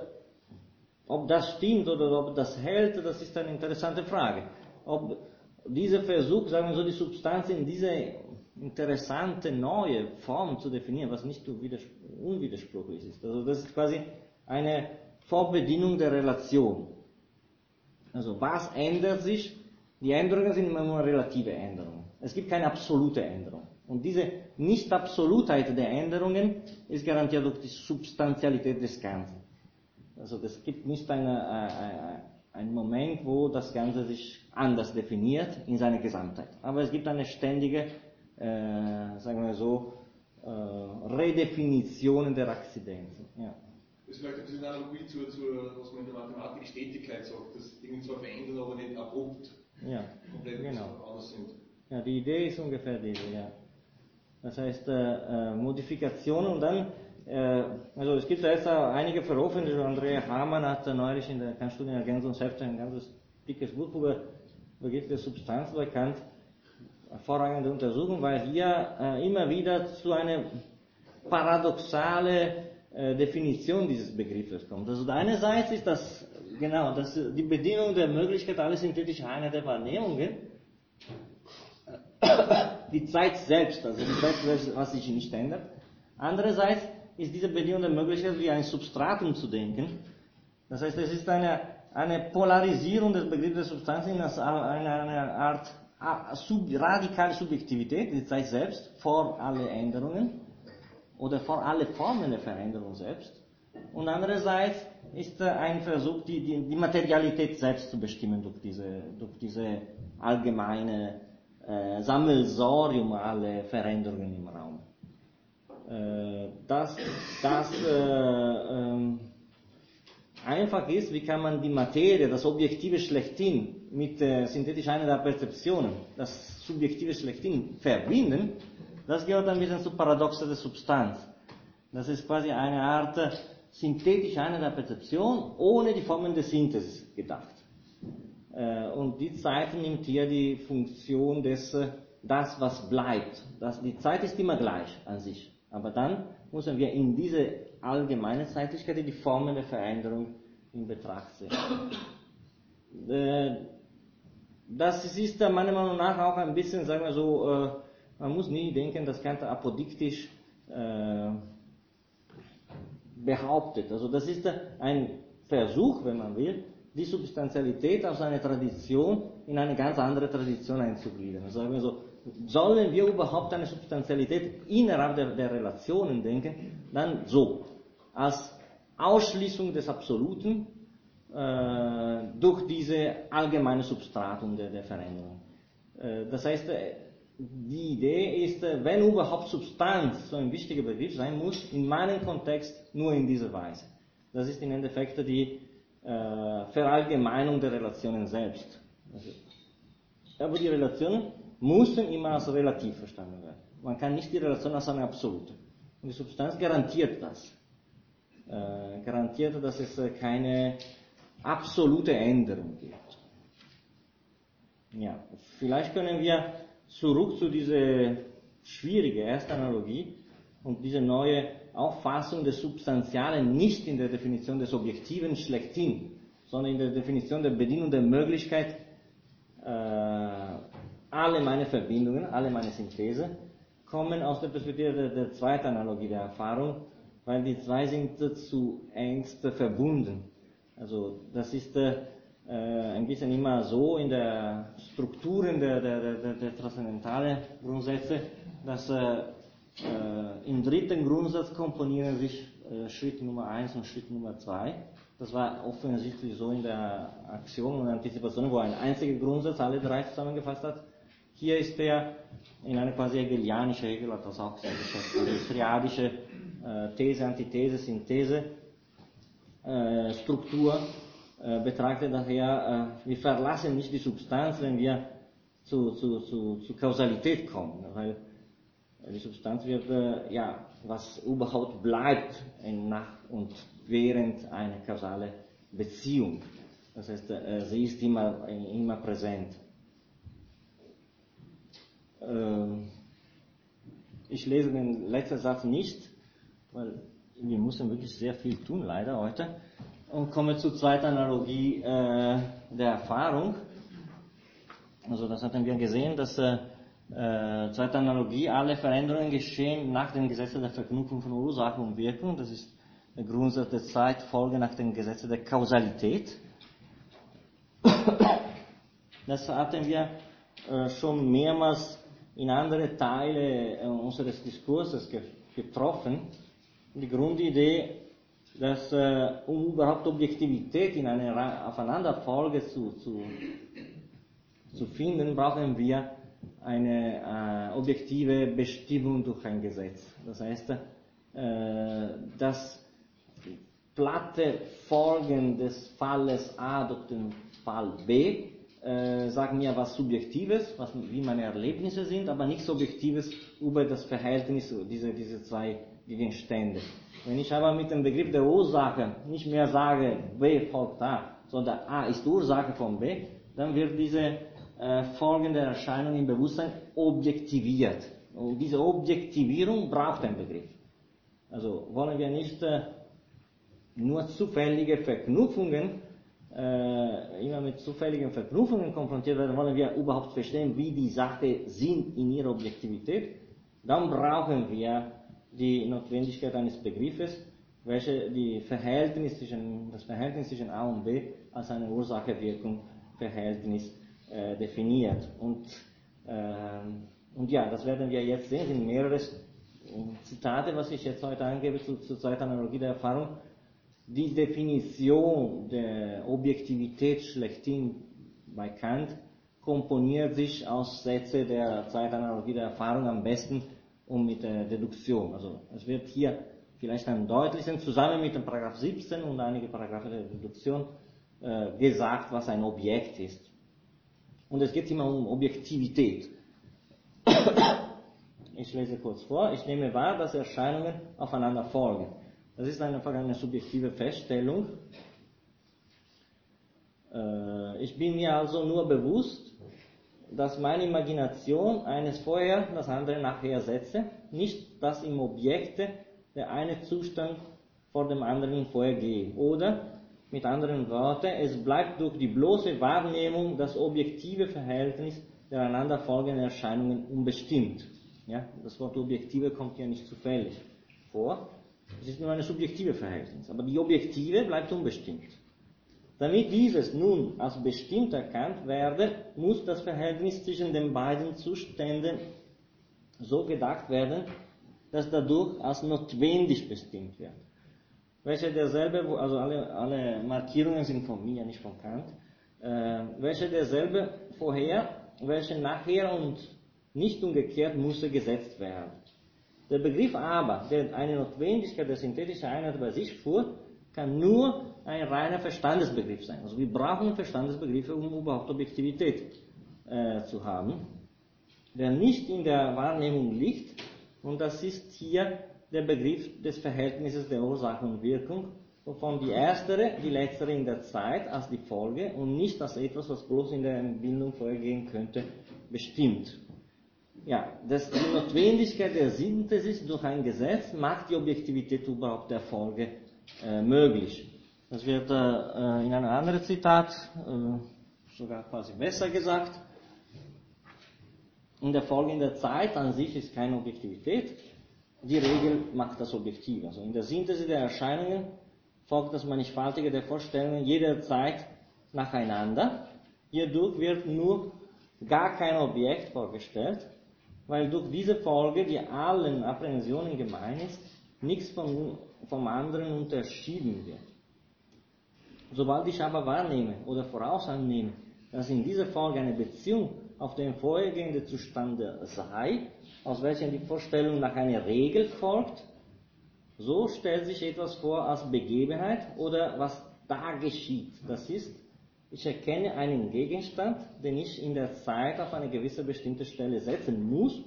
ob das stimmt oder ob das hält, das ist eine interessante Frage. Ob dieser Versuch, sagen wir so, die Substanz in diese interessante neue Form zu definieren, was nicht unwidersprüchlich ist. Also das ist quasi eine Vorbedienung der Relation. Also was ändert sich? Die Änderungen sind immer nur relative Änderungen. Es gibt keine absolute Änderung. Und diese Nicht-Absolutheit der Änderungen ist garantiert durch die Substantialität des Ganzen. Also es gibt nicht eine, eine, einen Moment, wo das Ganze sich anders definiert in seiner Gesamtheit. Aber es gibt eine ständige äh, sagen wir so, äh, Redefinitionen der Akzidenzen. Ja. Das ist vielleicht ein bisschen Analogie zu, zu, was man in der Mathematik Stetigkeit sagt, dass Dinge zwar verändern, aber nicht abrupt Ja, komplett genau. anders sind. Ja, die Idee ist ungefähr diese, ja. Das heißt, äh, äh, Modifikationen und dann, äh, also es gibt da jetzt auch einige Veröffentlichungen, Andrea Hamann hat äh, neulich in der Kernstudienergänzungshefte ein ganzes dickes Buch über Begriff der Substanz bekannt, hervorragende Untersuchung, weil hier äh, immer wieder zu einer paradoxale äh, Definition dieses Begriffes kommt. Also einerseits ist das, genau, das, die Bedingung der Möglichkeit aller synthetischen Einheiten der Wahrnehmungen, die Zeit selbst, also die Zeit selbst, was sich nicht ändert. Andererseits ist diese Bedingung der Möglichkeit, wie ein Substratum zu denken. Das heißt, es ist eine, eine Polarisierung des Begriffs der Substanz in eine, Art sub, radikale Subjektivität, die Zeit selbst, vor alle Änderungen oder vor alle Formen der Veränderung selbst. Und andererseits ist ein Versuch, die, die, die Materialität selbst zu bestimmen durch diese, durch diese allgemeine äh, Sammelsorium aller Veränderungen im Raum. Äh, dass das äh, ähm, einfach ist, wie kann man die Materie, das Objektive schlechthin, mit äh, synthetischen Einheit der Perzeptionen, das Subjektive schlechthin verbinden, das gehört ein bisschen zu Paradoxe der Substanz. Das ist quasi eine Art äh, synthetische Einheit der Perzeption ohne die Formen der Synthesis gedacht. Äh, und die Zeit nimmt hier die Funktion des, äh, das was bleibt. Das, die Zeit ist immer gleich an sich. Aber dann müssen wir in diese allgemeine Zeitlichkeit die Formen der Veränderung in Betracht ziehen. (coughs) Äh, das ist meiner Meinung nach auch ein bisschen, sagen wir so, äh, man muss nie denken, dass Kant apodiktisch äh, behauptet. Also das ist ein Versuch, wenn man will, die Substantialität aus einer Tradition in eine ganz andere Tradition einzugliedern. Sagen wir so, sollen wir überhaupt eine Substantialität innerhalb der, der Relationen denken, dann so, als Ausschließung des Absoluten äh, durch diese allgemeine Substratum der, der Veränderung. Äh, das heißt, äh, die Idee ist, äh, wenn überhaupt Substanz so ein wichtiger Begriff sein muss, in meinem Kontext nur in dieser Weise. Das ist im Endeffekt die äh, Verallgemeinung der Relationen selbst. Also, aber die Relationen müssen immer als relativ verstanden werden. Man kann nicht die Relation als eine absolute. Und die Substanz garantiert das. Äh, garantiert, dass es äh, keine absolute Änderung gibt. Ja, vielleicht können wir zurück zu dieser schwierigen ersten Analogie und diese neue Auffassung des Substantialen nicht in der Definition des Objektiven schlechthin, sondern in der Definition der Bedienung der Möglichkeit, äh, alle meine Verbindungen, alle meine Synthese, kommen aus der Perspektive der, der zweiten Analogie der Erfahrung, weil die zwei sind zu engst verbunden. Also das ist äh, ein bisschen immer so in der Strukturen der, der, der, der transzendentalen Grundsätze, dass äh, im dritten Grundsatz komponieren sich äh, Schritt Nummer 1 und Schritt Nummer 2. Das war offensichtlich so in der Aktion und Antizipation, wo ein einziger Grundsatz alle drei zusammengefasst hat. Hier ist der in eine quasi hegelianische, Hegel hat das auch sehr geschätzt, also triadische äh, These, Antithese, Synthese, äh, Struktur äh, betrachtet daher, äh, wir verlassen nicht die Substanz, wenn wir zu, zu, zu, zu Kausalität kommen, weil die Substanz wird, äh, ja, was überhaupt bleibt nach und während einer kausalen Beziehung. Das heißt, äh, sie ist immer, immer präsent. Ähm, ich lese den letzten Satz nicht, weil wir müssen wirklich sehr viel tun, leider heute. Und komme zur zweiten Analogie äh, der Erfahrung. Also das hatten wir gesehen, dass äh, äh, zweite Analogie, alle Veränderungen geschehen nach den Gesetzen der Verknüpfung von Ursache und Wirkung. Das ist der Grundsatz der Zeitfolge nach den Gesetzen der Kausalität. Das hatten wir äh, schon mehrmals in andere Teile äh, unseres Diskurses ge getroffen. Die Grundidee, dass äh, um überhaupt Objektivität in einer Aufeinanderfolge zu, zu, zu finden, brauchen wir eine äh, objektive Bestimmung durch ein Gesetz. Das heißt, äh, das platte Folgen des Falles A durch den Fall B äh, sagen mir was Subjektives, was, wie meine Erlebnisse sind, aber nichts Objektives über das Verhältnis dieser, diese zwei Gegenstände. Wenn ich aber mit dem Begriff der Ursache nicht mehr sage, B folgt A, sondern A ist Ursache von B, dann wird diese äh, Folgen der Erscheinung im Bewusstsein objektiviert. Und diese Objektivierung braucht ein Begriff. Also wollen wir nicht äh, nur zufällige Verknüpfungen, äh, immer mit zufälligen Verknüpfungen konfrontiert werden, wollen wir überhaupt verstehen, wie die Sache sind in ihrer Objektivität, dann brauchen wir die Notwendigkeit eines Begriffes, welche die Verhältnis zwischen, das Verhältnis zwischen A und B als eine Ursache-Wirkung-Verhältnis äh, definiert. Und, äh, und ja, das werden wir jetzt sehen, sind mehrere Zitate, was ich jetzt heute angebe zu, zur Zeitanalogie der Erfahrung. Die Definition der Objektivität schlechthin bei Kant komponiert sich aus Sätze der Zeitanalogie der Erfahrung am besten und mit der Deduktion. Also es wird hier vielleicht am deutlichsten zusammen mit dem Paragraph 17 und einige Paragraphen der Deduktion äh, gesagt, was ein Objekt ist. Und es geht immer um Objektivität. Ich lese kurz vor. Ich nehme wahr, dass Erscheinungen aufeinander folgen. Das ist einfach eine subjektive Feststellung. Äh, ich bin mir also nur bewusst, dass meine Imagination eines vorher das andere nachher setze, nicht dass im Objekte der eine Zustand vor dem anderen vorgehe. Oder mit anderen Worten, es bleibt durch die bloße Wahrnehmung das objektive Verhältnis der einander folgenden Erscheinungen unbestimmt. Ja, das Wort objektive kommt ja nicht zufällig vor. Es ist nur ein subjektive Verhältnis. Aber die objektive bleibt unbestimmt. Damit dieses nun als bestimmt erkannt werde, muss das Verhältnis zwischen den beiden Zuständen so gedacht werden, dass dadurch als notwendig bestimmt wird welche derselbe, also alle, alle Markierungen sind von mir, nicht von Kant, äh, welche derselbe vorher, welche nachher und nicht umgekehrt musste gesetzt werden. Der Begriff aber, der eine Notwendigkeit der synthetischen Einheit bei sich fuhr, kann nur ein reiner Verstandesbegriff sein. Also wir brauchen Verstandesbegriffe, um überhaupt Objektivität äh, zu haben, der nicht in der Wahrnehmung liegt, und das ist hier der Begriff des Verhältnisses der Ursache und Wirkung, wovon die erstere, die letztere in der Zeit als die Folge und nicht als etwas, was bloß in der Entbildung vorgehen könnte, bestimmt. Ja, das, die Notwendigkeit der Synthesis durch ein Gesetz macht die Objektivität überhaupt der Folge äh, möglich. Das wird äh, in einem anderen Zitat äh, sogar quasi besser gesagt. In der Folge in der Zeit an sich ist keine Objektivität, die Regel macht das objektiv. Also in der Synthese der Erscheinungen folgt das Mannigfaltige der Vorstellungen jederzeit nacheinander. Hierdurch wird nur gar kein Objekt vorgestellt, weil durch diese Folge, die allen Apprehensionen gemein ist, nichts vom, vom anderen unterschieden wird. Sobald ich aber wahrnehme oder vorausannehme, dass in dieser Folge eine Beziehung auf den vorhergehenden Zustand sei, aus welchem die Vorstellung nach einer Regel folgt, so stellt sich etwas vor als Begebenheit oder was da geschieht. Das ist, ich erkenne einen Gegenstand, den ich in der Zeit auf eine gewisse bestimmte Stelle setzen muss,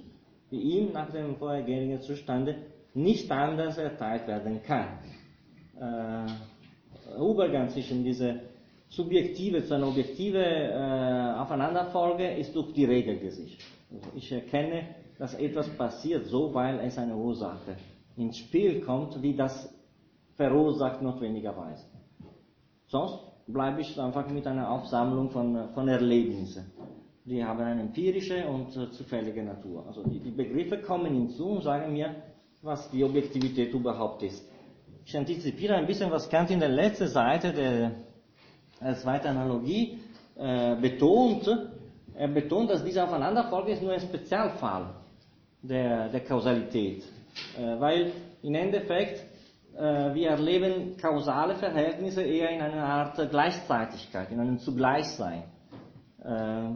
die ihm nach dem vorhergehenden Zustande nicht anders erteilt werden kann. Äh, Übergang zwischen dieser subjektive zu einer objektive äh, Aufeinanderfolge ist durch die Regel gesichert. Also ich erkenne dass etwas passiert, so weil es eine Ursache ins Spiel kommt, die das verursacht notwendigerweise. Sonst bleibe ich einfach mit einer Aufsammlung von, von Erlebnissen. Die haben eine empirische und äh, zufällige Natur. Also die, die Begriffe kommen hinzu und sagen mir, was die Objektivität überhaupt ist. Ich antizipiere ein bisschen, was Kant in der letzten Seite der, der zweiten Analogie äh, betont. Er betont, dass diese Aufeinanderfolge ist nur ein Spezialfall der, der Kausalität. Äh, weil im Endeffekt wir erleben kausale Verhältnisse eher in einer Art Gleichzeitigkeit, in einem Zugleichsein. Äh,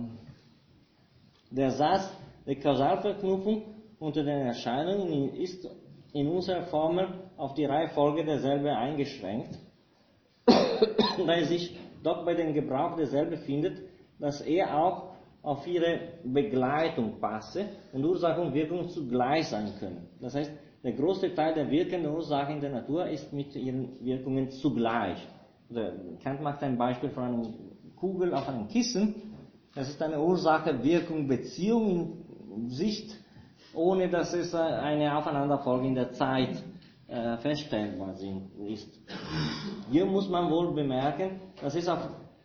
Der Satz der Kausalverknüpfung unter den Erscheinungen ist in unserer Formel auf die Reihenfolge derselbe eingeschränkt, (coughs) da es sich doch bei dem Gebrauch derselbe findet, dass er auch auf ihre Begleitung passe und Ursache und Wirkung zugleich sein können. Das heißt, der große Teil der wirkenden Ursache in der Natur ist mit ihren Wirkungen zugleich. Kant macht ein Beispiel von einer Kugel auf einem Kissen. Das ist eine Ursache, Wirkung, Beziehung in Sicht, ohne dass es eine Aufeinanderfolge in der Zeit äh, feststellbar ist. Hier muss man wohl bemerken, dass es auf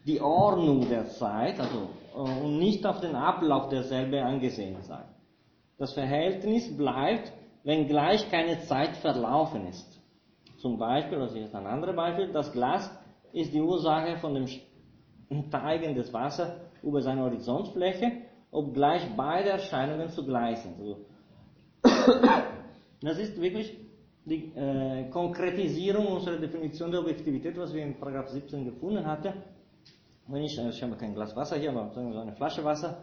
die Ordnung der Zeit, also äh, und nicht auf den Ablauf derselbe angesehen sei. Das Verhältnis bleibt, wenngleich keine Zeit verlaufen ist. Zum Beispiel, das ist ein anderes Beispiel, das Glas ist die Ursache von dem Steigen des Wassers über seine Horizontfläche, obgleich beide Erscheinungen zugleich sind. Also, das ist wirklich die äh, Konkretisierung unserer Definition der Objektivität, was wir in Paragraph 17 gefunden hatten. Wenn ich, äh, ich habe kein Glas Wasser hier, aber sagen wir so eine Flasche Wasser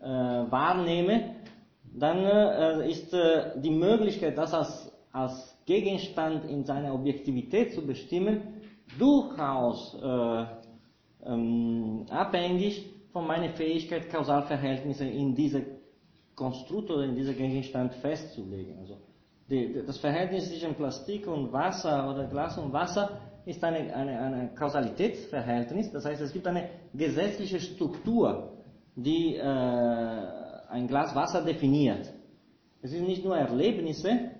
äh, wahrnehme, dann äh, ist äh, die Möglichkeit, das als, als Gegenstand in seiner Objektivität zu bestimmen, durchaus äh, ähm, abhängig von meiner Fähigkeit, Kausalverhältnisse in diese Konstrukt oder in diesem Gegenstand festzulegen. Also die, das Verhältnis zwischen Plastik und Wasser oder Glas und Wasser ist eine, eine, eine Kausalitätsverhältnis, das heißt, es gibt eine gesetzliche Struktur, die äh, ein Glas Wasser definiert. Es sind nicht nur Erlebnisse,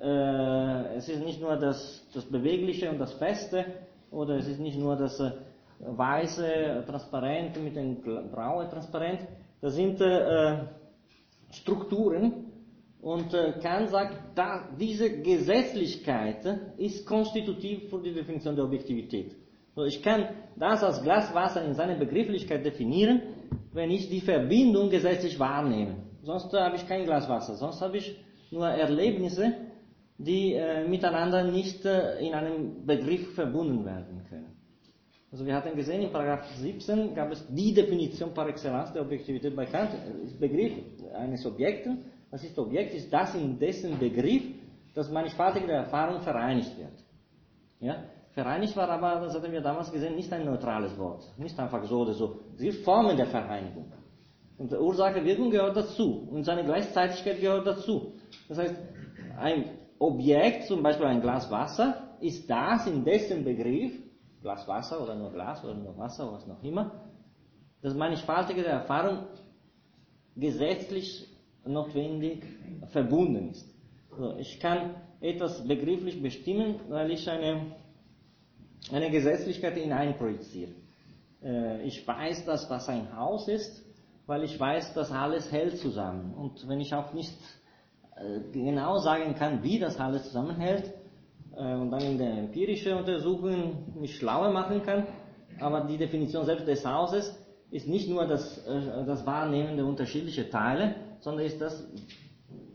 äh, es ist nicht nur das, das Bewegliche und das Feste, oder es ist nicht nur das äh, weiße Transparent mit dem grauen Transparent, das sind äh, Strukturen, und äh, Kant sagt, da, diese Gesetzlichkeit ist konstitutiv für die Definition der Objektivität. So, ich kann das als Glas Wasser in seiner Begrifflichkeit definieren, wenn ich die Verbindung gesetzlich wahrnehme. Sonst habe ich kein Glas Wasser, sonst habe ich nur Erlebnisse, die äh, miteinander nicht äh, in einem Begriff verbunden werden können. Also wir hatten gesehen, in Paragraph 17 gab es die Definition par excellence der Objektivität bei Kant, das Begriff eines Objektes, was ist Objekt? Ist das, in dessen Begriff das mannigfaltige Erfahrung vereinigt wird. Ja? Vereinigt war aber, das hatten wir damals gesehen, nicht ein neutrales Wort. Nicht einfach so oder so. Gibt Formen der Vereinigung. Und Ursache Wirkung gehört dazu. Und seine Gleichzeitigkeit gehört dazu. Das heißt, ein Objekt, zum Beispiel ein Glas Wasser, ist das, in dessen Begriff, Glas Wasser oder nur Glas oder nur Wasser was noch immer, das mannigfaltige der Erfahrung gesetzlich notwendig verbunden ist. Also ich kann etwas begrifflich bestimmen, weil ich eine, eine Gesetzlichkeit hineinprojiziere. Äh, ich weiß, dass was ein Haus ist, weil ich weiß, dass alles hält zusammen. Und wenn ich auch nicht äh, genau sagen kann, wie das alles zusammenhält, äh, und dann in der empirischen Untersuchung mich schlauer machen kann, aber die Definition selbst des Hauses ist nicht nur das, das Wahrnehmen der unterschiedlichen Teile, sondern ist das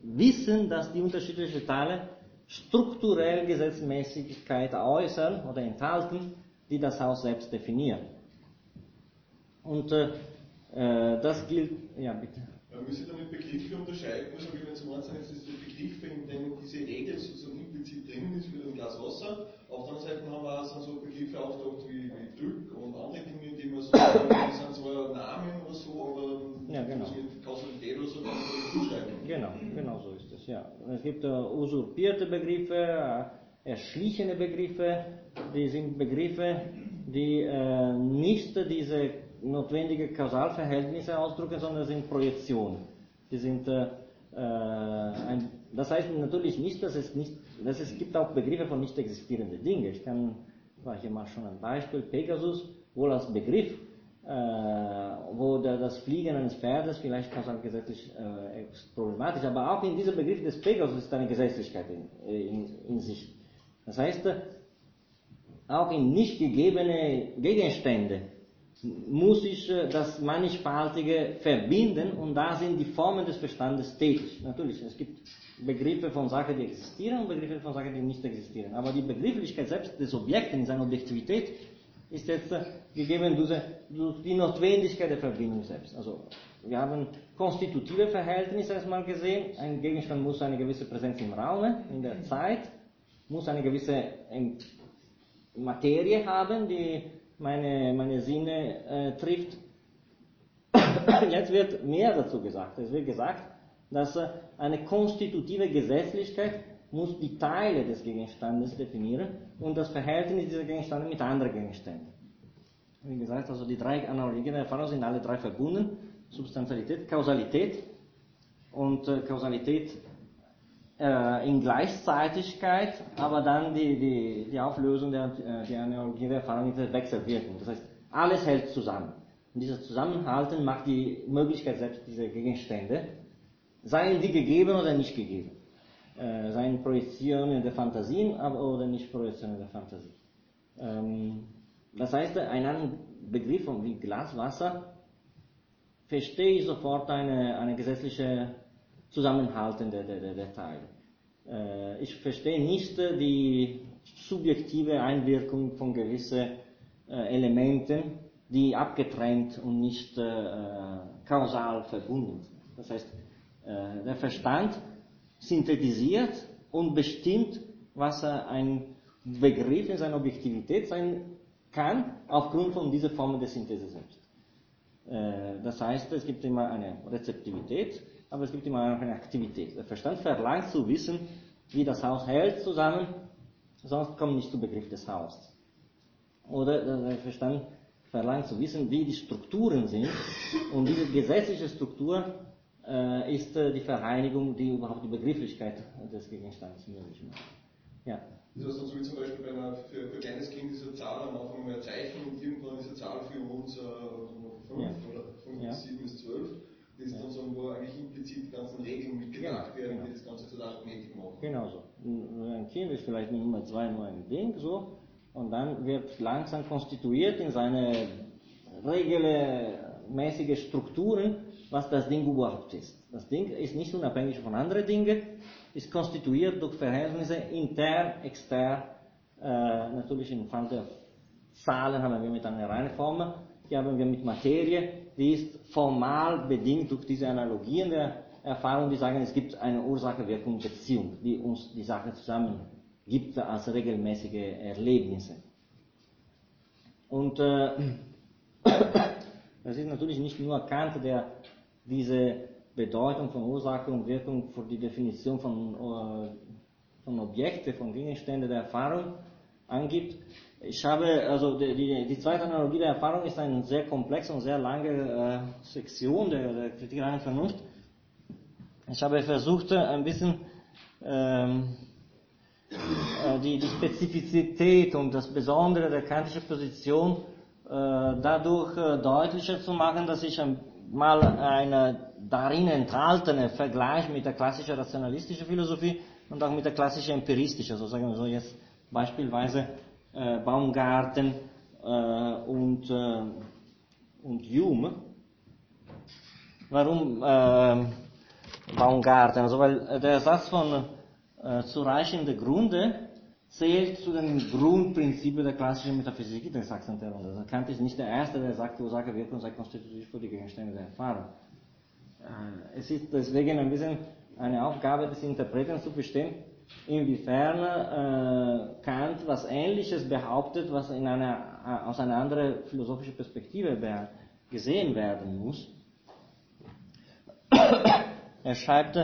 Wissen, dass die unterschiedlichen Teile strukturell Gesetzmäßigkeit äußern oder enthalten, die das Haus selbst definieren. Und äh, äh das gilt, ja bitte. Man müsste damit Begriffe unterscheiden, also wie wenn zum einen sind es Begriffe, in denen diese Regel sozusagen implizit drinnen ist für ein Glas Wasser. Auf der anderen Seite haben wir auch so Begriffe auftaucht wie, wie Glück und andere Dinge, die man so, die sind zwar Namen oder so, aber ja, genau. mit Kausalität oder so kann man nicht zuschreiben. Genau, genau so ja. Es gibt äh, usurpierte Begriffe, äh, erschlichene Begriffe, die sind Begriffe, die äh, nicht diese notwendige Kausalverhältnisse ausdrücken, sondern sind Projektionen. Die sind, äh, äh, ein, das heißt natürlich nicht, dass es nicht, dass es gibt auch Begriffe von nicht existierenden Dingen. Ich kann, war hier mal schon ein Beispiel, Pegasus wohl als Begriff, äh, wo der, das Fliegen eines Pferdes vielleicht kausalgesetzlich äh, problematisch, aber auch in diesem Begriff des Pegasus ist eine Gesetzlichkeit in, in, in sich. Das heißt, auch in nicht gegebene Gegenstände muss ich äh, das Mannigfaltige verbinden und da sind die Formen des Verstandes tätig. Natürlich, es gibt Begriffe von Sachen, die existieren und Begriffe von Sachen, die nicht existieren. Aber die Begrifflichkeit selbst des Objekts in seiner Objektivität ist jetzt äh, gegeben durch, durch die Notwendigkeit der Verbindung selbst. Also wir haben konstitutive Verhältnisse erstmal gesehen. Ein Gegenstand muss eine gewisse Präsenz im Raum, in der Zeit, muss eine gewisse Materie haben, die meine, meine Sinne äh, trifft. (coughs) Jetzt wird mehr dazu gesagt. Es wird gesagt, dass äh, eine konstitutive Gesetzlichkeit muss die Teile des Gegenstandes definieren und das Verhältnis dieser Gegenstände mit anderen Gegenständen. Wie gesagt, also die drei Analogien der Erfahrung sind alle drei verbunden. Substantialität, Kausalität und äh, Kausalität äh, in Gleichzeitigkeit, aber dann die, die, die Auflösung der, äh, der Analogie der Erfahrung in der Wechselwirkung. Das heißt, alles hält zusammen. Und dieses Zusammenhalten macht die Möglichkeit selbst dieser Gegenstände, seien die gegeben oder nicht gegeben. Äh, seien Projektionen der Fantasien aber, oder nicht Projektionen der Fantasie. Ähm, das heißt, ein Begriff wie Glaswasser verstehe ich sofort eine, eine gesetzliche Zusammenhalten der, der, der Teile. Äh, ich verstehe nicht die subjektive Einwirkung von gewissen äh, Elementen, die abgetrennt und nicht äh, kausal verbunden sind. Das heißt, äh, der Verstand synthetisiert und bestimmt, was ein Begriff in seiner Objektivität sein kann, aufgrund von dieser Form der Synthese selbst. Äh, das heißt, es gibt immer eine Rezeptivität, aber es gibt immer auch eine Aktivität. Der Verstand verlangt zu wissen, wie das Haus hält zusammen, sonst kommt nicht zu Begriff des Hauses. Oder der Verstand verlangt zu wissen, wie die Strukturen sind und diese gesetzliche Struktur äh, ist äh, die Vereinigung, die überhaupt die Begrifflichkeit des Gegenstandes möglich macht. Ja. Das heißt, so wie zum Beispiel bei einer, für, für kleines Kind ist eine Zahl am Anfang mal ein Zeichen und irgendwann ist eine Zahl für uns äh, 5 ja. oder 5 ja. bis 7 bis 12. Das ist dann so, wo eigentlich implizit die ganzen Regeln mitgedacht genau, werden, genau. die das Ganze zu der Arithmetik machen. Genau so. Ein Kind ist vielleicht mit Nummer 2 nur ein Ding, so, und dann wird langsam konstituiert in seine regelmäßige Strukturen, was das Ding überhaupt ist. Das Ding ist nicht unabhängig von anderen Dingen, ist konstituiert durch Verhältnisse intern, extern, äh, natürlich im Fall der Zahlen haben wir mit einer reinen Formel, hier haben wir mit Materie, die ist formal bedingt durch diese Analogien der Erfahrung, die sagen, es gibt eine Ursache-Wirkung-Beziehung, die uns die Sache zusammen gibt als regelmäßige Erlebnisse. Und äh, (clears throat) das ist natürlich nicht nur Kant, der diese Bedeutung von Ursache und Wirkung für die Definition von, äh, von Objekten, von Gegenständen der Erfahrung angibt. Ich habe, also die, die, die, zweite Analogie der Erfahrung ist eine sehr komplexe und sehr lange äh, Sektion der, der Kritik der Vernunft. Ich habe versucht, ein bisschen ähm, äh, die, die Spezifizität und das Besondere der kantischen Position äh, dadurch äh, deutlicher zu machen, dass ich mal einen darin enthaltenen Vergleich mit der klassischen rationalistischen Philosophie und auch mit der klassischen empiristischen, also sagen wir so jetzt beispielsweise äh, Baumgarten äh, und, äh, und Hume. Warum Baumgarten? Also weil der Satz von äh, zureichende Gründe zählt zu den Grundprinzipien der klassischen Metaphysik der Sachsen-Runde. Also Kant ist nicht der Erste, der sagt, Ursache, Wirkung sei konstitutiv für die Gegenstände der Erfahrung. Äh, es ist deswegen ein bisschen eine Aufgabe des Interpreten zu bestimmen, inwiefern äh, Kant was Ähnliches behauptet, was in einer, äh, aus einer anderen philosophischen Perspektive gesehen werden muss. er schreibt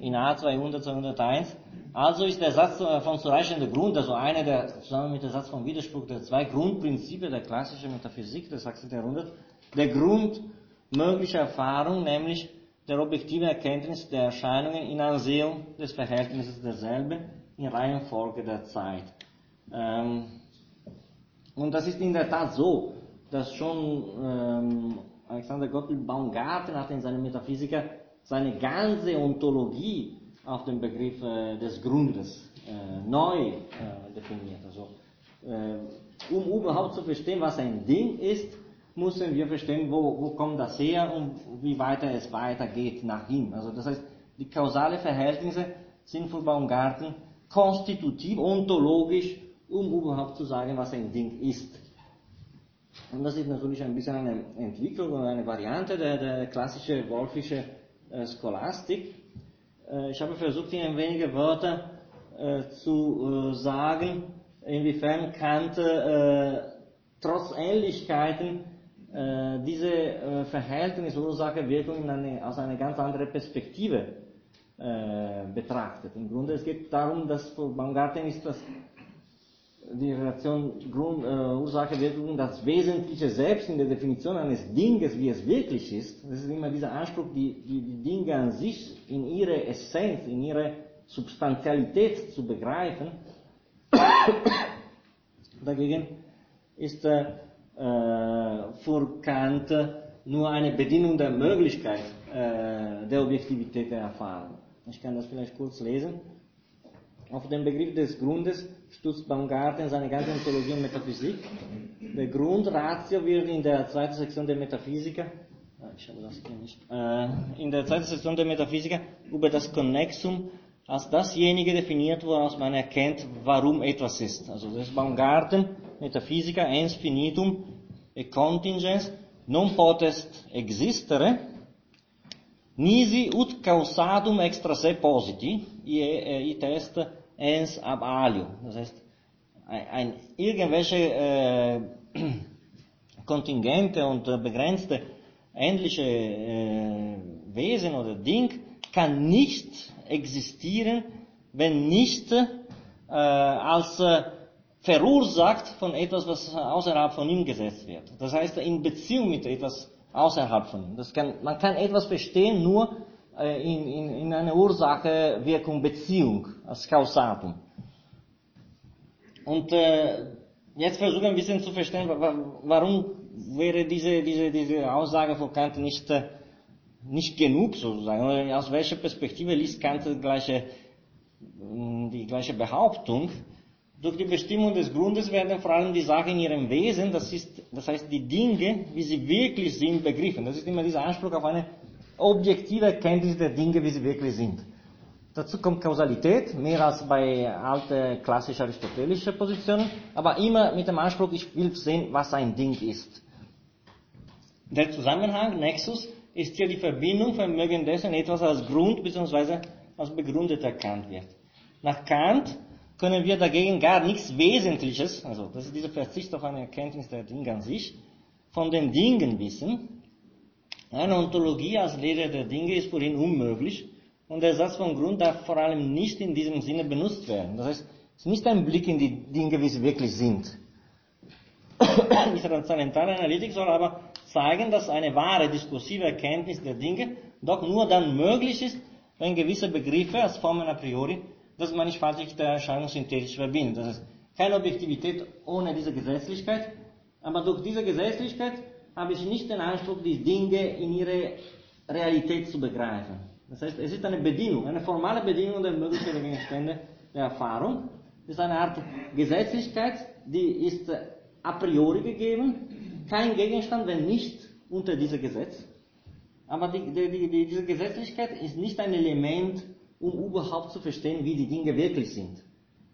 in A 200, 201, also ist der Satz äh, von zureichender Grund, also einer der, zusammen mit dem Satz von Widerspruch der zwei Grundprinzipien der klassischen Metaphysik des Sachsen Jahrhunderts, der Grund möglicher Erfahrung, nämlich der objektive Erkenntnis der Erscheinungen in Ansehung des Verhältnisses derselben in Reihenfolge der Zeit. Ähm, und das ist in der Tat so, dass schon ähm, Alexander Gottlieb Baumgarten hat in seinen Metaphysiker seine ganze Ontologie auf den Begriff äh, des Grundes äh, neu äh, definiert. Also, um überhaupt zu verstehen, was ein Ding ist, müssen wir verstehen, wo, wo kommt das her und wie weiter es weitergeht nach ihm. Also das heißt, die kausale Verhältnisse sind für Baumgarten konstitutiv, ontologisch, um überhaupt zu sagen, was ein Ding ist. Und das ist natürlich ein bisschen eine Entwicklung oder eine Variante der, der klassischen Wolfische äh, Scholastik. Äh, ich habe versucht, in wenige Wörter äh, zu äh, sagen, inwiefern Kant trotz Ähnlichkeiten äh, diese Verhältnis Ursache-Wirkung aus einer ganz anderen Perspektive betrachtet. Im Grunde es geht darum, dass Baumgarten ist das die Relation Grund, äh, Ursache-Wirkung das Wesentliche selbst in der Definition eines Dinges, wie es wirklich ist. Das ist immer dieser Anspruch, die, die, die Dinge an sich in ihre Essenz, in ihre Substantialität zu begreifen. (coughs) Dagegen ist äh, für Kant nur eine Bedingung der Möglichkeit äh, der Objektivität der Erfahrung. Ich kann das vielleicht kurz lesen. Auf den Begriff des Grundes stützt Baumgarten seine ganze Theologie und Metaphysik. Der Grundratio wird in der zweiten Sektion der Metaphysiker, ich habe das hier nicht, äh, in der zweiten Sektion der Metaphysiker über das Connexum als dasjenige definiert, woraus man erkennt, warum etwas ist. Also das ist Baumgarten, Metaphysica, ens finitum e contingens non potest existere, nisi ut causadum extra se positi, it est ens ab alio. Das heißt, ein, ein irgendwelche äh, (clears throat) kontingente und äh, begrenzte ähnliche äh, Wesen oder Ding kann nicht existieren, wenn nicht äh, als äh, verursacht von etwas, was außerhalb von ihm gesetzt wird. Das heißt, in Beziehung mit etwas außerhalb von ihm. Das kann, man kann etwas verstehen nur in, in, in einer Ursache-Wirkung-Beziehung, als Kausatum. Und äh, jetzt versuche ein bisschen zu verstehen, warum wäre diese, diese, diese Aussage von Kant nicht, äh, nicht genug sozusagen, oder aus welcher Perspektive liest Kant die gleiche, die gleiche Behauptung. Durch die Bestimmung des Grundes werden vor allem die Sachen in ihrem Wesen, das, ist, das heißt die Dinge, wie sie wirklich sind, begriffen. Das ist immer dieser Anspruch auf eine objektive Erkenntnis der Dinge, wie sie wirklich sind. Dazu kommt Kausalität, mehr als bei alten klassisch aristotelischen Positionen, aber immer mit dem Anspruch, ich will sehen, was ein Ding ist. Der Zusammenhang, Nexus, ist hier die Verbindung vermögen dessen etwas als Grund bzw. als begründet erkannt wird. Nach Kant können wir dagegen gar nichts Wesentliches, also das ist dieser Verzicht auf eine Erkenntnis der Dinge an sich, von den Dingen wissen. Eine Ontologie als Lehre der Dinge ist für ihn unmöglich und der Satz von Grund darf vor allem nicht in diesem Sinne benutzt werden. Das heißt, es ist nicht ein Blick in die Dinge, wie sie wirklich sind. (coughs) Die transzendentale Analytik soll aber zeigen, dass eine wahre diskursive Erkenntnis der Dinge doch nur dann möglich ist, wenn gewisse Begriffe als Formen a priori das der Erscheinung synthetisch verbinden. Das heißt, keine Objektivität ohne diese Gesetzlichkeit, aber durch diese Gesetzlichkeit habe ich nicht den Anspruch, die Dinge in ihre Realität zu begreifen. Das heißt, es ist eine Bedienung, eine formale Bedienung der Möglichkeit Gegenstände der Erfahrung. Das ist eine Art Gesetzlichkeit, die ist a priori gegeben, kein Gegenstand, wenn nicht unter diesem Gesetz. Aber die, die, die, diese Gesetzlichkeit ist nicht ein Element, um überhaupt zu verstehen, wie die Dinge wirklich sind.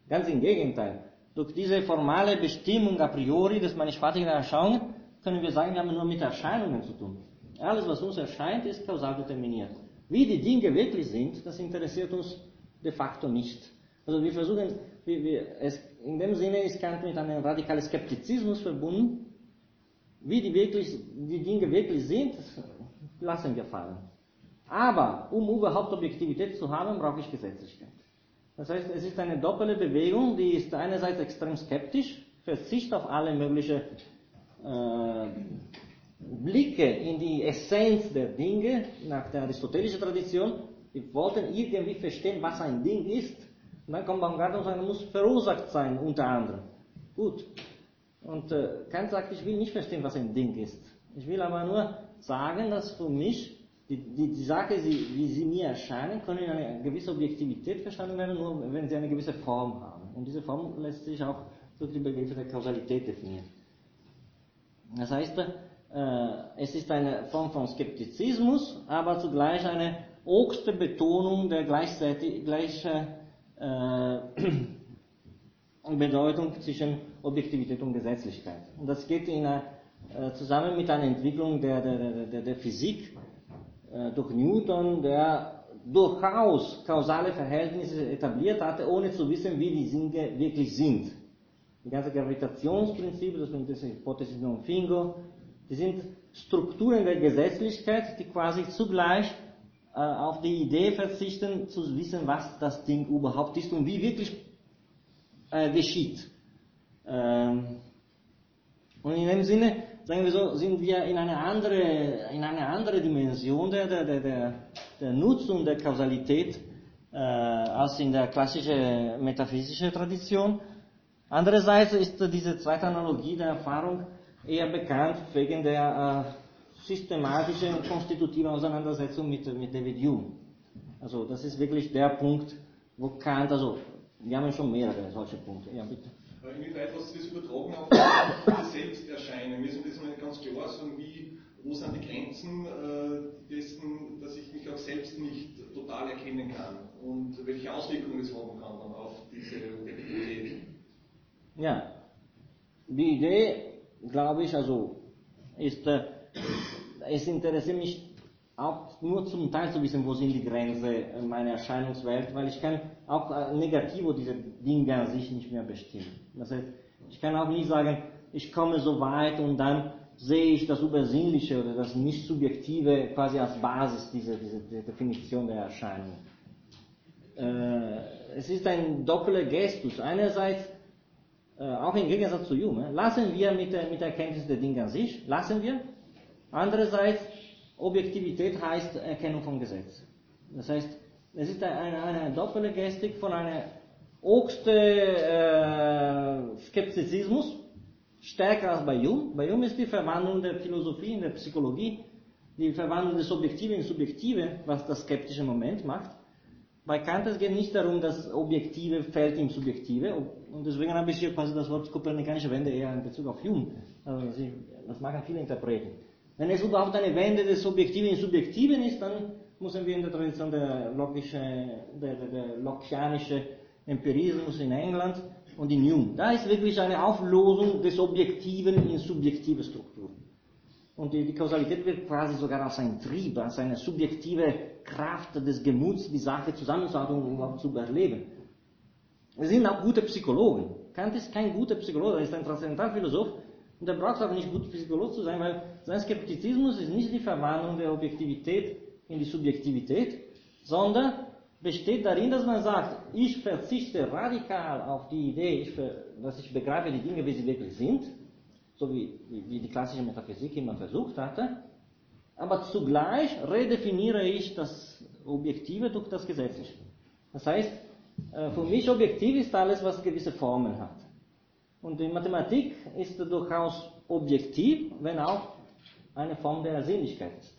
Ganz im Gegenteil. Durch diese formale Bestimmung a priori des mannigfaltigen Erscheinungen können wir sagen, wir haben nur mit Erscheinungen zu tun. Alles, was uns erscheint, ist kausal determiniert. Wie die Dinge wirklich sind, das interessiert uns de facto nicht. Also wir versuchen, wir, wir, es, in dem Sinne ist Kant mit einem radikalen Skeptizismus verbunden. Wie die, wirklich, die Dinge wirklich sind, lassen wir fallen. Aber um überhaupt Objektivität zu haben, brauche ich Gesetzlichkeit. Das heißt, es ist eine doppelte Bewegung, die ist einerseits extrem skeptisch, Verzicht auf alle möglichen Blicke in die Essenz der Dinge nach der aristotelischen Tradition. Wir wollten irgendwie verstehen, was ein Ding ist. Und dann kommt Baumgarten und sagt, muss verursacht sein, unter anderem. Gut. Und äh, Kant sagt, ich will nicht verstehen, was ein Ding ist. Ich will aber nur sagen, dass für mich die, die, die Sache, wie sie mir erscheinen, können in eine gewisse Objektivität verstanden werden, nur wenn sie eine gewisse Form haben. Und diese Form lässt sich auch durch die Begriffe der Kausalität definieren. Das heißt, äh, es ist eine Form von Skeptizismus, aber zugleich eine höchste Betonung der gleichzeitig gleichen äh, (clears throat) Bedeutung zwischen Objektivität und Gesetzlichkeit. Und das geht in einer äh, zusammen mit einer Entwicklung der, der, der, der Physik durch Newton, der durchaus kausale Verhältnisse etabliert hatte, ohne zu wissen, wie die Dinge wirklich sind. Die ganze Gravitationsprinzipien, das sind die Hypothesis non fingo, die sind Strukturen der Gesetzlichkeit, die quasi zugleich äh, auf die Idee verzichten, zu wissen, was das Ding überhaupt ist und wie wirklich äh, geschieht. Ähm, und in dem Sinne, sagen wir so, sind wir in eine andere, in eine andere Dimension der, der, der, der Nutzung der Kausalität äh, als in der klassischen metaphysischen Tradition. Andererseits ist diese zweite Analogie der Erfahrung eher bekannt wegen der äh, systematischen und konstitutiven Auseinandersetzung mit, mit David Hume. Also das ist wirklich der Punkt, wo Kant, also wir haben schon mehrere solche Punkte. Ja, bitte. Inwieweit hast du das übertragen auf das Selbsterscheinen? Mir ist das nicht ganz klar, sondern wie, wo sind die Grenzen äh, dessen, dass ich mich auch selbst nicht total erkennen kann und welche Auswirkungen es haben kann dann auf diese Objektivität? Ja, die Idee, glaube ich, also ist, äh, es interessiert mich auch nur zum Teil zu wissen, wo sind die Grenzen meiner Erscheinungswelt, weil ich kann auch äh, negativo diese Dinge an sich nicht mehr bestimmen. Das heißt, ich kann auch nicht sagen, ich komme so weit und dann sehe ich das Übersinnliche oder das Nicht-Subjektive quasi als Basis dieser, dieser, dieser Definition der Erscheinung. Äh, es ist ein doppelter Gestus. Einerseits, äh, auch im Gegensatz zu Hume, lassen wir mit der, mit der Erkenntnis der Dinge an sich, lassen wir. Andererseits, Objektivität heißt Erkennung von Gesetz. Das heißt, es ist eine, eine doppelte Gestik von einer höchsten äh, Skeptizismus, stärker als bei Hume. Bei Hume ist die Verwandlung der Philosophie in der Psychologie, die Verwandlung des Objektive in Subjektive, was das skeptische Moment macht. Bei Kant es geht nicht darum, dass das Objektive fällt im Subjektive. Und deswegen habe ich hier quasi das Wort kopernikanische Wende eher in Bezug auf Hume. Also das machen viele Interpreten. Wenn es überhaupt eine Wende des Subjektiven in Subjektiven ist, dann müssen wir in der Tradition der, logische, der, der, der Lockeanische Empirismus in England und in Hume. Da ist wirklich eine Auflösung des Objektiven in subjektive Strukturen. Und die, die Kausalität wird quasi sogar als ein Trieb, als eine subjektive Kraft des Gemuts, die Sache zusammenzuhalten und überhaupt zu überleben. Sind auch gute Psychologen. Kant ist kein guter Psychologe, er ist ein Transzendentalphilosoph, und er braucht auch nicht gut Psychologe zu sein, weil sein Skeptizismus ist nicht die Verwandlung der Objektivität in die Subjektivität, sondern besteht darin, dass man sagt, ich verzichte radikal auf die Idee, ich ver, dass ich begreife die Dinge, wie sie wirklich sind, so wie, wie die klassische Metaphysik immer versucht hatte, aber zugleich redefiniere ich das Objektive durch das Gesetzliche. Das heißt, für mich objektiv ist alles, was gewisse Formen hat. Und die Mathematik ist durchaus objektiv, wenn auch eine Form der Sinnlichkeit ist.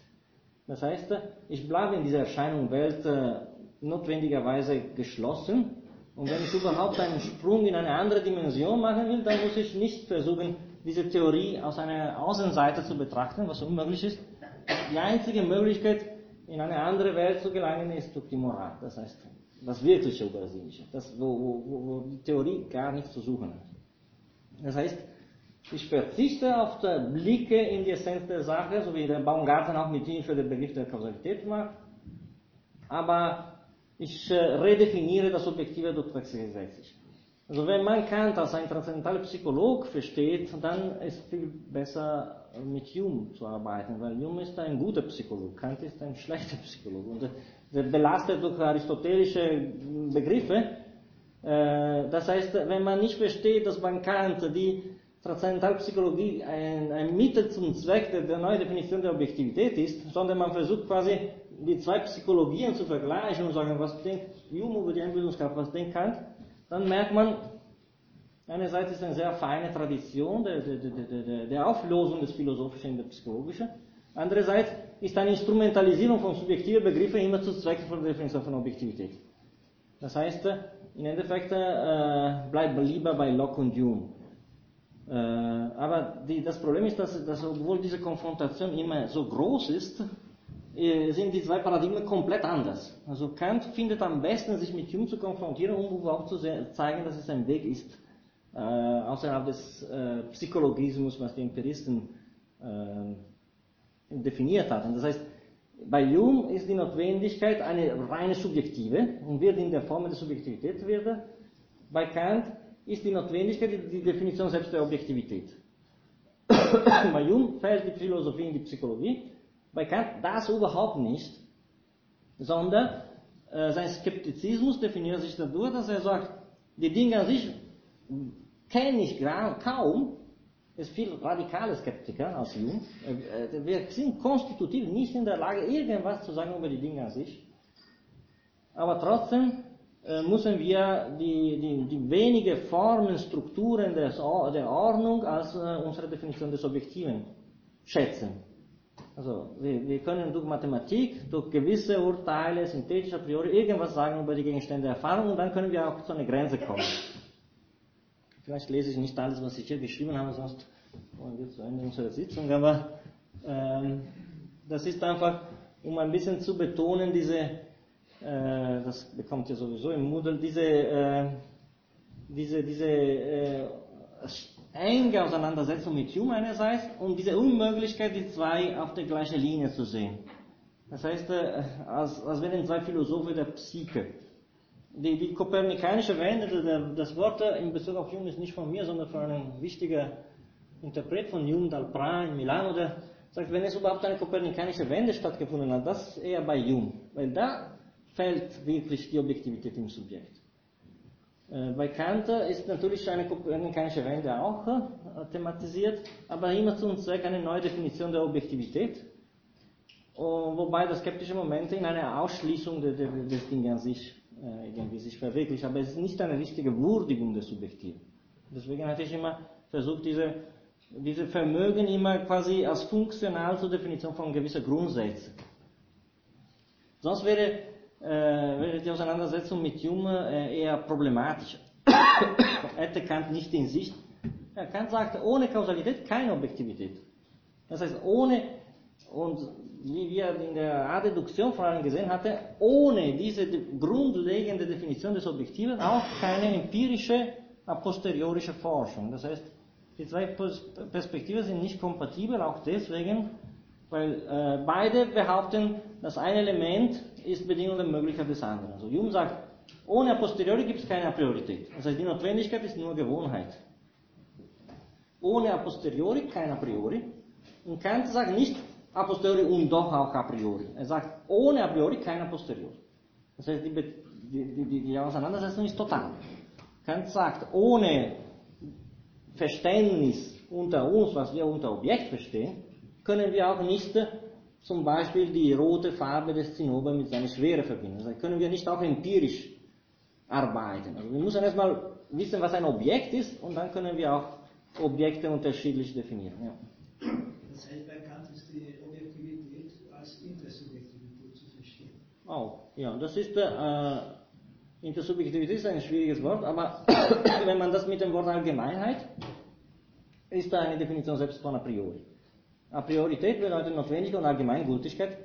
Das heißt, ich bleibe in dieser Erscheinung Welt äh, notwendigerweise geschlossen. Und wenn ich überhaupt einen Sprung in eine andere Dimension machen will, dann muss ich nicht versuchen, diese Theorie aus einer Außenseite zu betrachten, was unmöglich ist. Die einzige Möglichkeit, in eine andere Welt zu gelangen, ist durch die Moral. Das heißt, das wirkliche Übersinnliche, das, wo, wo, wo die Theorie gar nichts zu suchen hat. Das heißt, ich verzichte auf die Blicke in die Essenz der Sache, so wie der Baumgarten auch mit Ihnen für den Begriff der Kausalität macht. Aber ich äh, redefiniere das Objektive durch das Gesetzliche. Also wenn man Kant als ein transzendentaler Psycholog versteht, dann ist viel besser mit Hume zu arbeiten, weil Hume ist ein guter Psycholog, Kant ist ein (laughs) schlechter Psycholog. Und der belastet durch aristotelische Begriffe. Äh, das heißt, wenn man nicht versteht, dass bei Kant die Transzendentalpsychologie ein, ein Mittel zum Zweck der, der neuen Definition der Objektivität ist, sondern man versucht quasi die zwei Psychologien zu vergleichen und sagen, was denkt Hume über die Einbildungskraft, was denkt Kant, dann merkt man, einerseits ist es eine sehr feine Tradition der, der, der, der Auflösung des Philosophischen in der Psychologischen, andererseits ist eine Instrumentalisierung von subjektiven Begriffen immer zu Zweck von der Definition von Objektivität. Das heißt, im Endeffekt äh, bleibt lieber bei Locke und Hume. Äh, aber die, das Problem ist, dass, dass obwohl diese Konfrontation immer so groß ist, äh, sind die zwei Paradigmen komplett anders. Also Kant findet am besten, sich mit Hume zu konfrontieren, um überhaupt zu zeigen, dass es ein Weg ist, äh, außerhalb des äh, Psychologismus, was die Empiristen äh, definiert hat. Und das heißt, bei Hume ist die Notwendigkeit eine reine subjektive und wird in der Form der Subjektivität wird. Bei Kant ist die Notwendigkeit die Definition selbst der Objektivität. (coughs) bei Hume fällt die Philosophie in die Psychologie, bei Kant das überhaupt nicht, sondern äh, sein Skeptizismus definiert sich dadurch, dass er sagt, die Dinge an sich kenne ich kaum, ist viel radikaler Skeptiker als Jung. Äh, äh, wir sind konstitutiv nicht in der Lage, irgendwas zu sagen über die Dinge an sich. Aber trotzdem äh, müssen wir die, die, die wenige Formen, Strukturen des, der Ordnung als unsere Definition des Objektiven schätzen. Also wir, wir, können durch Mathematik, durch gewisse Urteile, synthetisch a priori, irgendwas sagen über die Gegenstände der Erfahrung und dann können wir auch zu einer Grenze kommen. Vielleicht lese ich nicht alles, was ich hier geschrieben habe, sonst wollen wir zu Ende unserer Sitzung, aber ähm, das ist einfach, um ein bisschen zu betonen, diese, äh, das bekommt ihr sowieso im Moodle, diese, äh, diese, diese äh, enge Auseinandersetzung mit Hume einerseits und diese Unmöglichkeit, die zwei auf der gleichen Linie zu sehen. Das heißt, äh, als, als wären zwei Philosophen der Psyche die, die kopernikanische Wende, das Wort in Bezug auf Hume ist nicht von mir, sondern von einem wichtigen Interpret von Hume, Dalpra in Milano, der sagt, wenn es überhaupt eine kopernikanische Wende stattgefunden hat, das eher bei Hume, weil da fällt wirklich die Objektivität im Subjekt. Äh, bei Kant ist natürlich eine kopernikanische Wende auch äh, thematisiert, aber immer zum Zweck eine neue Definition der Objektivität, wobei das skeptische Moment in eine Ausschließung des Dinges an sich äh, irgendwie sich verwirklicht, aber es ist nicht eine richtige Würdigung des Subjektiven. Deswegen hatte ich immer versucht, diese, diese Vermögen immer quasi als funktional zur Definition von gewissen Grundsätzen. Sonst wäre, äh, wäre die Auseinandersetzung mit Hume äh, eher problematisch. (coughs) Hätte Kant nicht in Sicht. Ja, Kant sagt, ohne Kausalität keine Objektivität. Das heißt, ohne, und wie wir in der Adduktion vor allem gesehen hatten, ohne diese grundlegende Definition des Objektiven auch keine empirische a posteriorische Forschung. Das heißt, die zwei Perspektiven sind nicht kompatibel, auch deswegen, weil äh, beide behaupten, das eine Element ist Bedingung der Möglichkeit des anderen. Also Hume sagt, ohne a posteriori gibt es keine priorität. Das heißt, die Notwendigkeit ist nur Gewohnheit. Ohne a posteriori kein a priori. Und Kant sagt nicht, a posteriori und doch auch a priori. Er sagt, ohne a priori kein a posteriori. Das heißt, die, die, die, die Auseinandersetzung ist total. Kant sagt, ohne Verständnis unter uns, was wir unter Objekt verstehen, können wir auch nicht zum Beispiel die rote Farbe des Zinnober mit seiner Schwere verbinden. Das können wir nicht auch empirisch arbeiten. Also wir müssen erstmal wissen, was ein Objekt ist und dann können wir auch Objekte unterschiedlich definieren. Ja. Das heißt, bei Kant ist die Objektivität als Intersubjektivität zu verstehen. Auch, ja, das ist, äh, Intersubjektivität ist ein schwieriges Wort, aber (coughs) wenn man das mit dem Wort Allgemeinheit, ist da eine Definition selbst von a priori. A priorität bedeutet Notwendigkeit und Allgemeingültigkeit.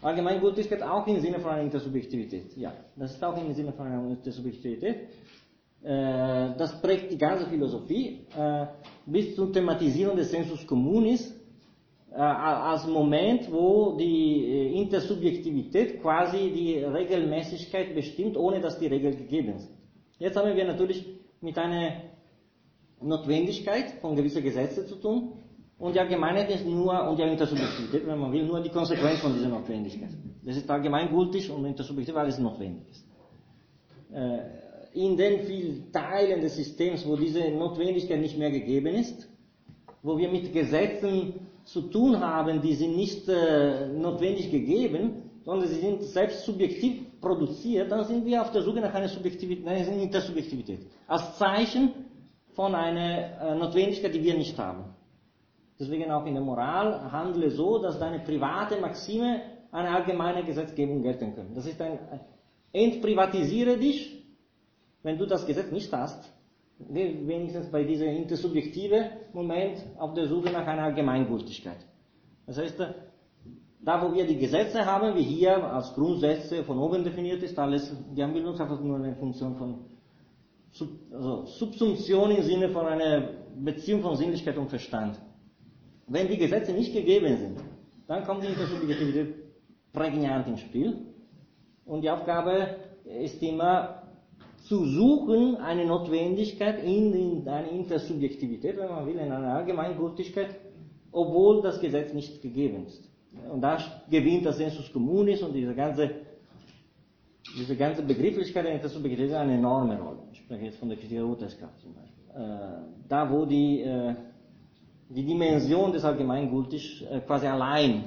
Allgemeingültigkeit auch im Sinne von einer Intersubjektivität. Ja, das ist auch im Sinne von einer Intersubjektivität. Äh, das prägt die ganze Philosophie äh, bis zur Thematisierung des Sensus Communis als Moment, wo die äh, Intersubjektivität quasi die Regelmäßigkeit bestimmt, ohne dass die Regeln gegeben sind. Jetzt haben wir natürlich mit einer Notwendigkeit von gewissen Gesetzen zu tun und die Allgemeinheit ist nur, und die Intersubjektivität, wenn man will, nur die Konsequenz von dieser Notwendigkeit. Das ist allgemeingültig und intersubjektiv, weil es notwendig ist. Äh, in den vielen Teilen des Systems, wo diese Notwendigkeit nicht mehr gegeben ist, wo wir mit Gesetzen zu tun haben, die sind nicht äh, notwendig gegeben, sondern sie sind selbst subjektiv produziert, dann sind wir auf der Suche nach einer Subjektivität, einer Intersubjektivität. Als Zeichen von einer äh, Notwendigkeit, die wir nicht haben. Deswegen auch in der Moral handle so, dass deine private Maxime eine allgemeine Gesetzgebung gelten können. Das ist ein, entprivatisiere dich, wenn du das Gesetz nicht hast, wenigstens bei diesem intersubjektiven Moment auf der Suche nach einer Allgemeingültigkeit. Das heißt, da wo wir die Gesetze haben, wie hier als Grundsätze von oben definiert ist, alles, die haben einfach nur eine Funktion von Sub, also Subsumption im Sinne von einer Beziehung von Sinnlichkeit und Verstand. wenn die Gesetze nicht gegeben sind, dann kommt die Intersubjektivität prägnant ins Spiel. Und die Aufgabe ist immer zu suchen, eine Notwendigkeit in, in eine Intersubjektivität, wenn man will, in eine Allgemeingültigkeit, obwohl das Gesetz nicht gegeben ist. Und da gewinnt das Sensus Communis und diese ganze, diese ganze Begrifflichkeit der Intersubjektivität eine enorme Rolle. Ich spreche jetzt von der Kritik Roteskraft zum Beispiel. Äh, da, wo die, äh, die Dimension des Allgemeingültig äh, quasi allein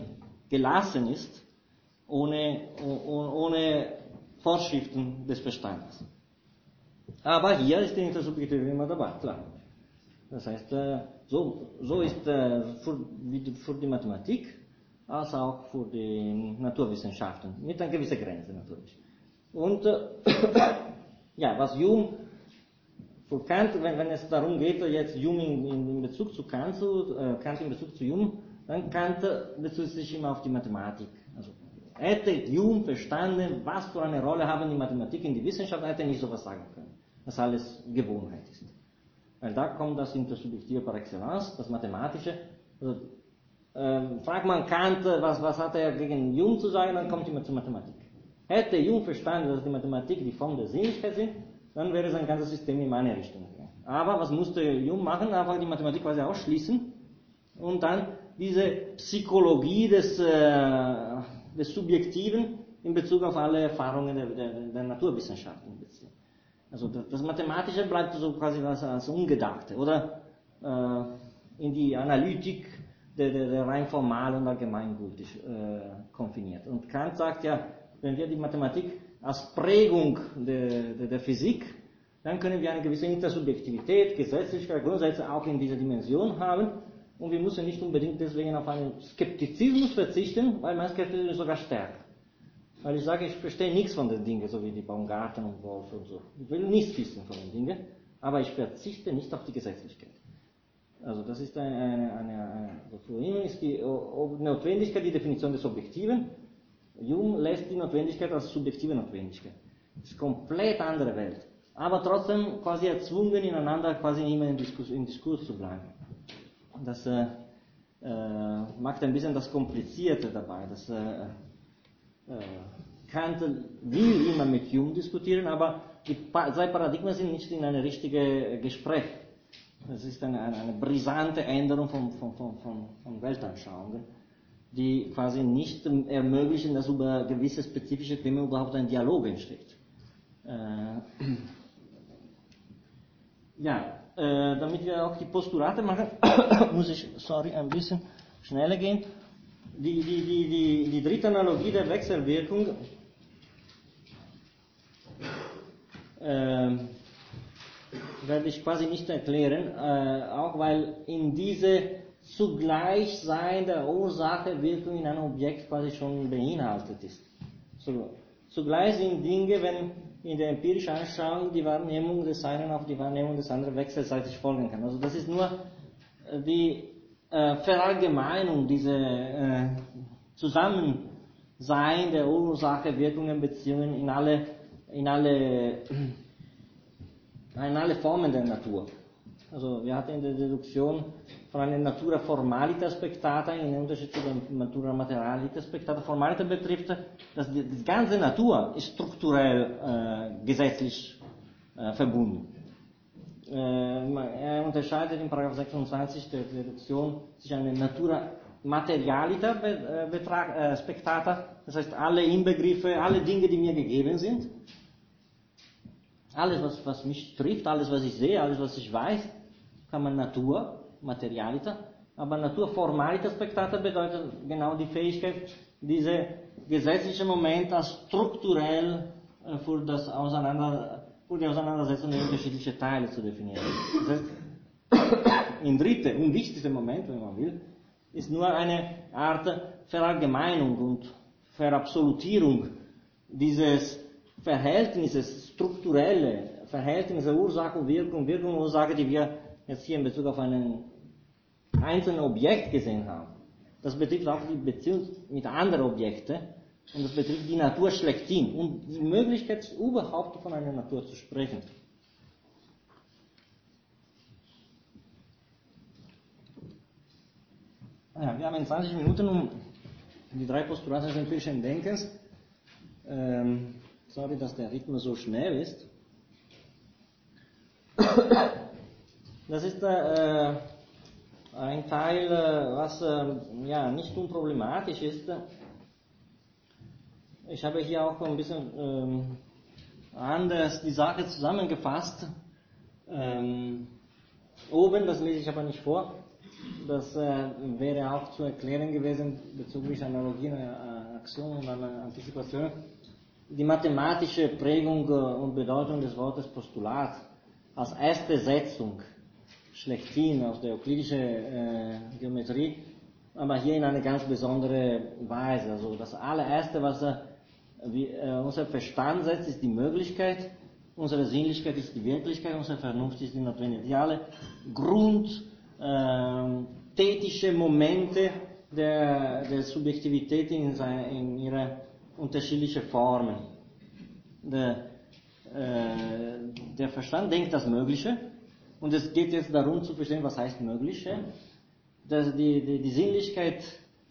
gelassen ist, ohne, ohne Vorschriften des Verstandes. Aber hier ist die Intersubjektivität immer dabei, klar. Das heißt, äh, so, so ist äh, für, für die Mathematik als auch für die Naturwissenschaften, mit einer gewissen Grenze natürlich. Und äh, (coughs) ja, was Hume für Kant, wenn, wenn es darum geht, jetzt Hume in, in Bezug zu Kant, zu, äh, Kant in Bezug zu Hume, dann Kant bezieht sich immer auf die Mathematik. Also hätte Hume verstanden, was für eine Rolle haben die Mathematik in die Wissenschaft, hätte er nicht sowas sagen können. Das alles Gewohnheit ist. Weil da kommt das Intersubjektive par excellence, das Mathematische. Also, ähm, fragt man Kant, was, was hat er gegen Jung zu sagen, dann kommt immer zur Mathematik. Hätte Jung verstanden, dass die Mathematik die Form der Sinnlichkeit sind, dann wäre sein ganzes System in meine Richtung gegangen. Aber was musste Jung machen? Einfach die Mathematik quasi ausschließen und dann diese Psychologie des, äh, des Subjektiven in Bezug auf alle Erfahrungen der, der, der Naturwissenschaften beziehen. Also das, Mathematische bleibt so quasi was als Ungedachte oder äh, in die Analytik der, der, der rein formal und allgemeingültig äh, konfiniert. Und Kant sagt ja, wenn wir die Mathematik als Prägung der, der, der Physik, dann können wir eine gewisse Intersubjektivität, Gesetzlichkeit, Grundsätze auch in dieser Dimension haben. Und wir müssen nicht unbedingt deswegen auf einen Skeptizismus verzichten, weil mein Skeptizismus ist sogar stärker. Weil ich sage, ich verstehe nichts von den Dingen, so wie die Baumgarten und Wolf und so. Ich will nichts wissen von den Dingen, aber ich verzichte nicht auf die Gesetzlichkeit. Also das ist eine, eine, eine, also für ihn ist die Notwendigkeit die Definition des Objektiven. Jung lässt die Notwendigkeit als subjektive Notwendigkeit. Das ist eine komplett andere Welt. Aber trotzdem quasi erzwungen, ineinander quasi immer im Diskurs, im Diskurs zu bleiben. Das äh, äh, macht ein bisschen das Komplizierte dabei. Das, äh, Kant will immer mit Jung diskutieren, aber die zwei Paradigmen sind nicht in einem richtigen Gespräch. Es ist eine, eine, eine, brisante Änderung von, von, von, von, von Weltanschauungen, die quasi nicht ermöglichen, dass über gewisse spezifische Themen überhaupt ein Dialog entsteht. Äh, ja, äh, damit wir auch die Postulate machen, (coughs) muss ich, sorry, ein bisschen schneller gehen. Die, die, die, die, die dritte Analogie der Wechselwirkung äh, werde ich quasi nicht erklären, äh, auch weil in diese Zugleichsein der Ursache Wirkung in einem Objekt quasi schon beinhaltet ist. So, zugleich sind Dinge, wenn in der empirischen Anschauung die Wahrnehmung des einen auf die Wahrnehmung des anderen wechselseitig folgen kann. Also das ist nur die äh, Verallgemeinung, diese äh, Zusammensein der Ursache, Wirkungen, Beziehungen in alle, in alle, (clears throat) in alle Formen der Natur. Also wir hatten in der Deduktion von einer Natura formalita spectata in Unterschied zu der Natura materialita spectata. Formalita betrifft, dass die, die ganze Natur ist strukturell äh, gesetzlich äh, verbunden. Äh, er unterscheidet in 26 der Reduktion zwischen einer Natura materialita betrag, äh, spectata, das heißt alle Inbegriffe, alle Dinge, die mir gegeben sind, alles, was, was mich trifft, alles, was ich sehe, alles, was ich weiß, kann man Natur, Materialita, aber Natur formalita spectata bedeutet genau die Fähigkeit, diese gesetzliche Moment als strukturell äh, für das Auseinander und die Auseinandersetzung der unterschiedlichen Teile zu definieren. Das heißt, im dritten und wichtigsten Moment, wenn man will, ist nur eine Art Verallgemeinung und Verabsolutierung dieses Verhältnisses, strukturelle Verhältnisse Ursache und Wirkung, Wirkung und Ursache, die wir jetzt hier in Bezug auf ein einzelnes Objekt gesehen haben. Das betrifft auch die Beziehung mit anderen Objekten und das betrifft die Natur schlechthin und die Möglichkeit, überhaupt von einer Natur zu sprechen. Ja, wir haben 20 Minuten, um die drei Postulate des empirischen Denkens. Ähm, sorry, dass der Rhythmus so schnell ist. Das ist äh, ein Teil, äh, was äh, ja, nicht unproblematisch ist. Ich habe hier auch ein bisschen ähm, anders die Sache zusammengefasst. Ähm, oben, das lese ich aber nicht vor, das äh, wäre auch zu erklären gewesen bezüglich Analogien, äh, Aktion und Antizipation. Die mathematische Prägung äh, und Bedeutung des Wortes Postulat als erste Setzung schlechthin aus der euklidischen äh, Geometrie, aber hier in eine ganz besondere Weise. Also das allererste, was äh, wie, äh, unser Verstand setzt, ist die Möglichkeit, unsere Sinnlichkeit ist die Wirklichkeit, unsere Vernunft ist die Notwendigkeit. Die alle grundtätige ähm, Momente der, der Subjektivität in, seine, in ihre unterschiedlichen Formen. Der, äh, der Verstand denkt das Mögliche und es geht jetzt darum zu verstehen, was heißt Mögliche. Dass die, die, die Sinnlichkeit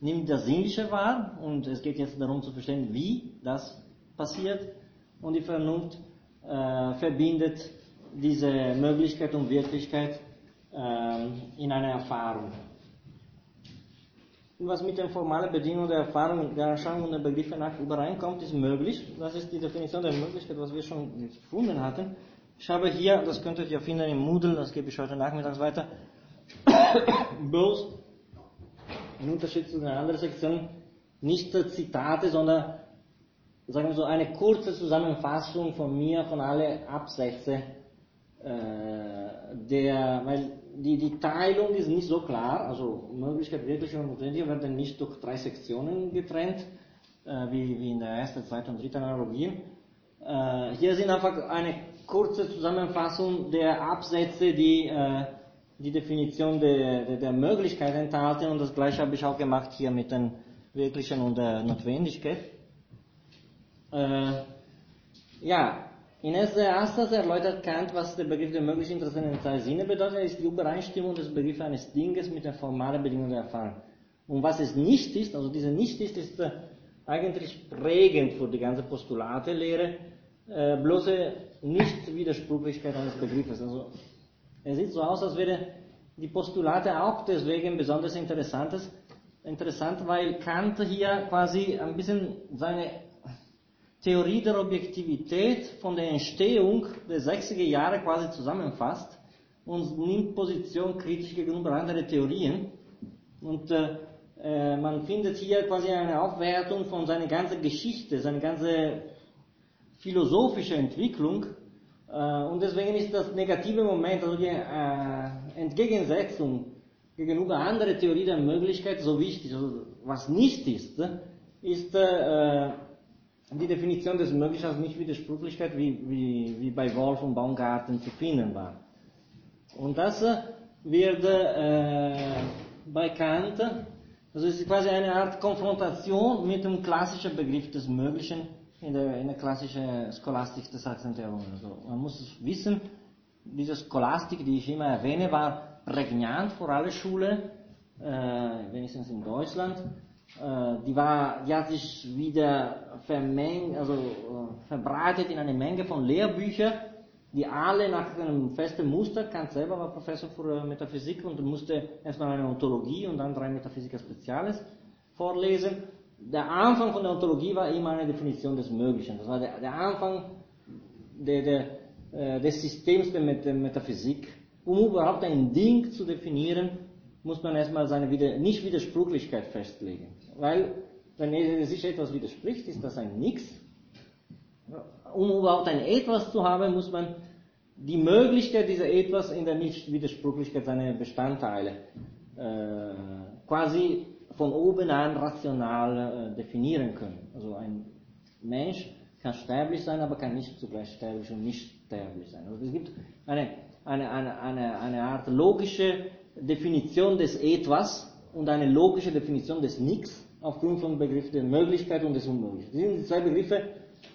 nimmt das Sinnliche wahr und es geht jetzt darum zu verstehen, wie das passiert und die Vernunft äh, verbindet diese Möglichkeit und Wirklichkeit äh, in eine Erfahrung. Was mit den formalen Bedingungen der Erfahrung, der Erscheinung und der Begriffe nach übereinkommt, ist möglich. Das ist die Definition der Möglichkeit, was wir schon gefunden hatten. Ich habe hier, das könntet ihr finden im Moodle, das gebe ich heute Nachmittag weiter, (coughs) bloß im Unterschied zu den anderen Sektionen nicht Zitate, sondern sagen wir so eine kurze Zusammenfassung von mir von alle Absätze äh, der, weil die, die Teilung ist nicht so klar, also Möglichkeit wirklich und notwendig werden nicht durch drei Sektionen getrennt, äh, wie, wie in der ersten, zweiten und dritten Analogie. Äh, hier sind einfach eine kurze Zusammenfassung der Absätze, die äh, die Definition der, der, der Möglichkeit enthalten und das gleiche habe ich auch gemacht hier mit den wirklichen und der Notwendigkeit. Äh, ja, in erster Instanz erläutert Kant, was der Begriff der möglichen Interessen in zwei Sinne bedeutet, ist die Übereinstimmung des Begriffs eines Dinges mit der formalen Bedingung der Erfahrung. Und was es nicht ist, also diese nicht ist, ist äh, eigentlich prägend für die ganze Postulate-Lehre, äh, bloße Nicht-Widersprüchlichkeit eines Begriffes. Also es sieht so aus, als wäre die Postulate auch deswegen besonders interessantes, interessant, weil Kant hier quasi ein bisschen seine Theorie der Objektivität von der Entstehung der 60er Jahre quasi zusammenfasst und nimmt Position kritisch gegenüber anderen Theorien. Und äh, äh, man findet hier quasi eine Aufwertung von seiner ganzen Geschichte, seine ganze philosophische Entwicklung und deswegen ist das negative Moment, also die äh, Entgegensetzung gegenüber anderen Theorie der Möglichkeit so wichtig. Also was nicht ist, ist äh, die Definition des Möglichen als Nicht-Widersprüchlichkeit, wie, wie, wie bei Wolf und Baumgarten zu finden war. Und das wird äh, bei Kant, also es ist quasi eine Art Konfrontation mit dem klassischen Begriff des Möglichen, in der, in der klassischen Scholastik des 18. Jahrhunderts. Also man muss wissen, diese Scholastik, die ich immer erwähne, war prägnant vor aller Schule, äh, wenigstens in Deutschland. Äh, die, war, die hat sich wieder vermeng, also, äh, verbreitet in eine Menge von Lehrbüchern, die alle nach einem festen Muster, Kant selber war Professor für äh, Metaphysik und musste erstmal eine Ontologie und dann drei Metaphysiker Speziales vorlesen der Anfang von der Ontologie war immer eine Definition des Möglichen. Das war der, der Anfang der, der, äh, des Systems der, Metaphysik. Um überhaupt ein Ding zu definieren, muss man erstmal seine Wider Nicht-Widersprüchlichkeit festlegen. Weil, wenn sich etwas widerspricht, ist das ein Nix. Um überhaupt ein Etwas zu haben, muss man die Möglichkeit dieser Etwas in der Nicht-Widersprüchlichkeit seiner Bestandteile äh, quasi von oben an rational äh, definieren können. Also ein Mensch kann sterblich sein, aber kann nicht zugleich sterblich und nicht sterblich sein. Also es gibt eine, eine, eine, eine, eine Art logische Definition des Etwas und eine logische Definition des Nix aufgrund von Begriff der Möglichkeit und des Unmöglichen. Das sind zwei Begriffe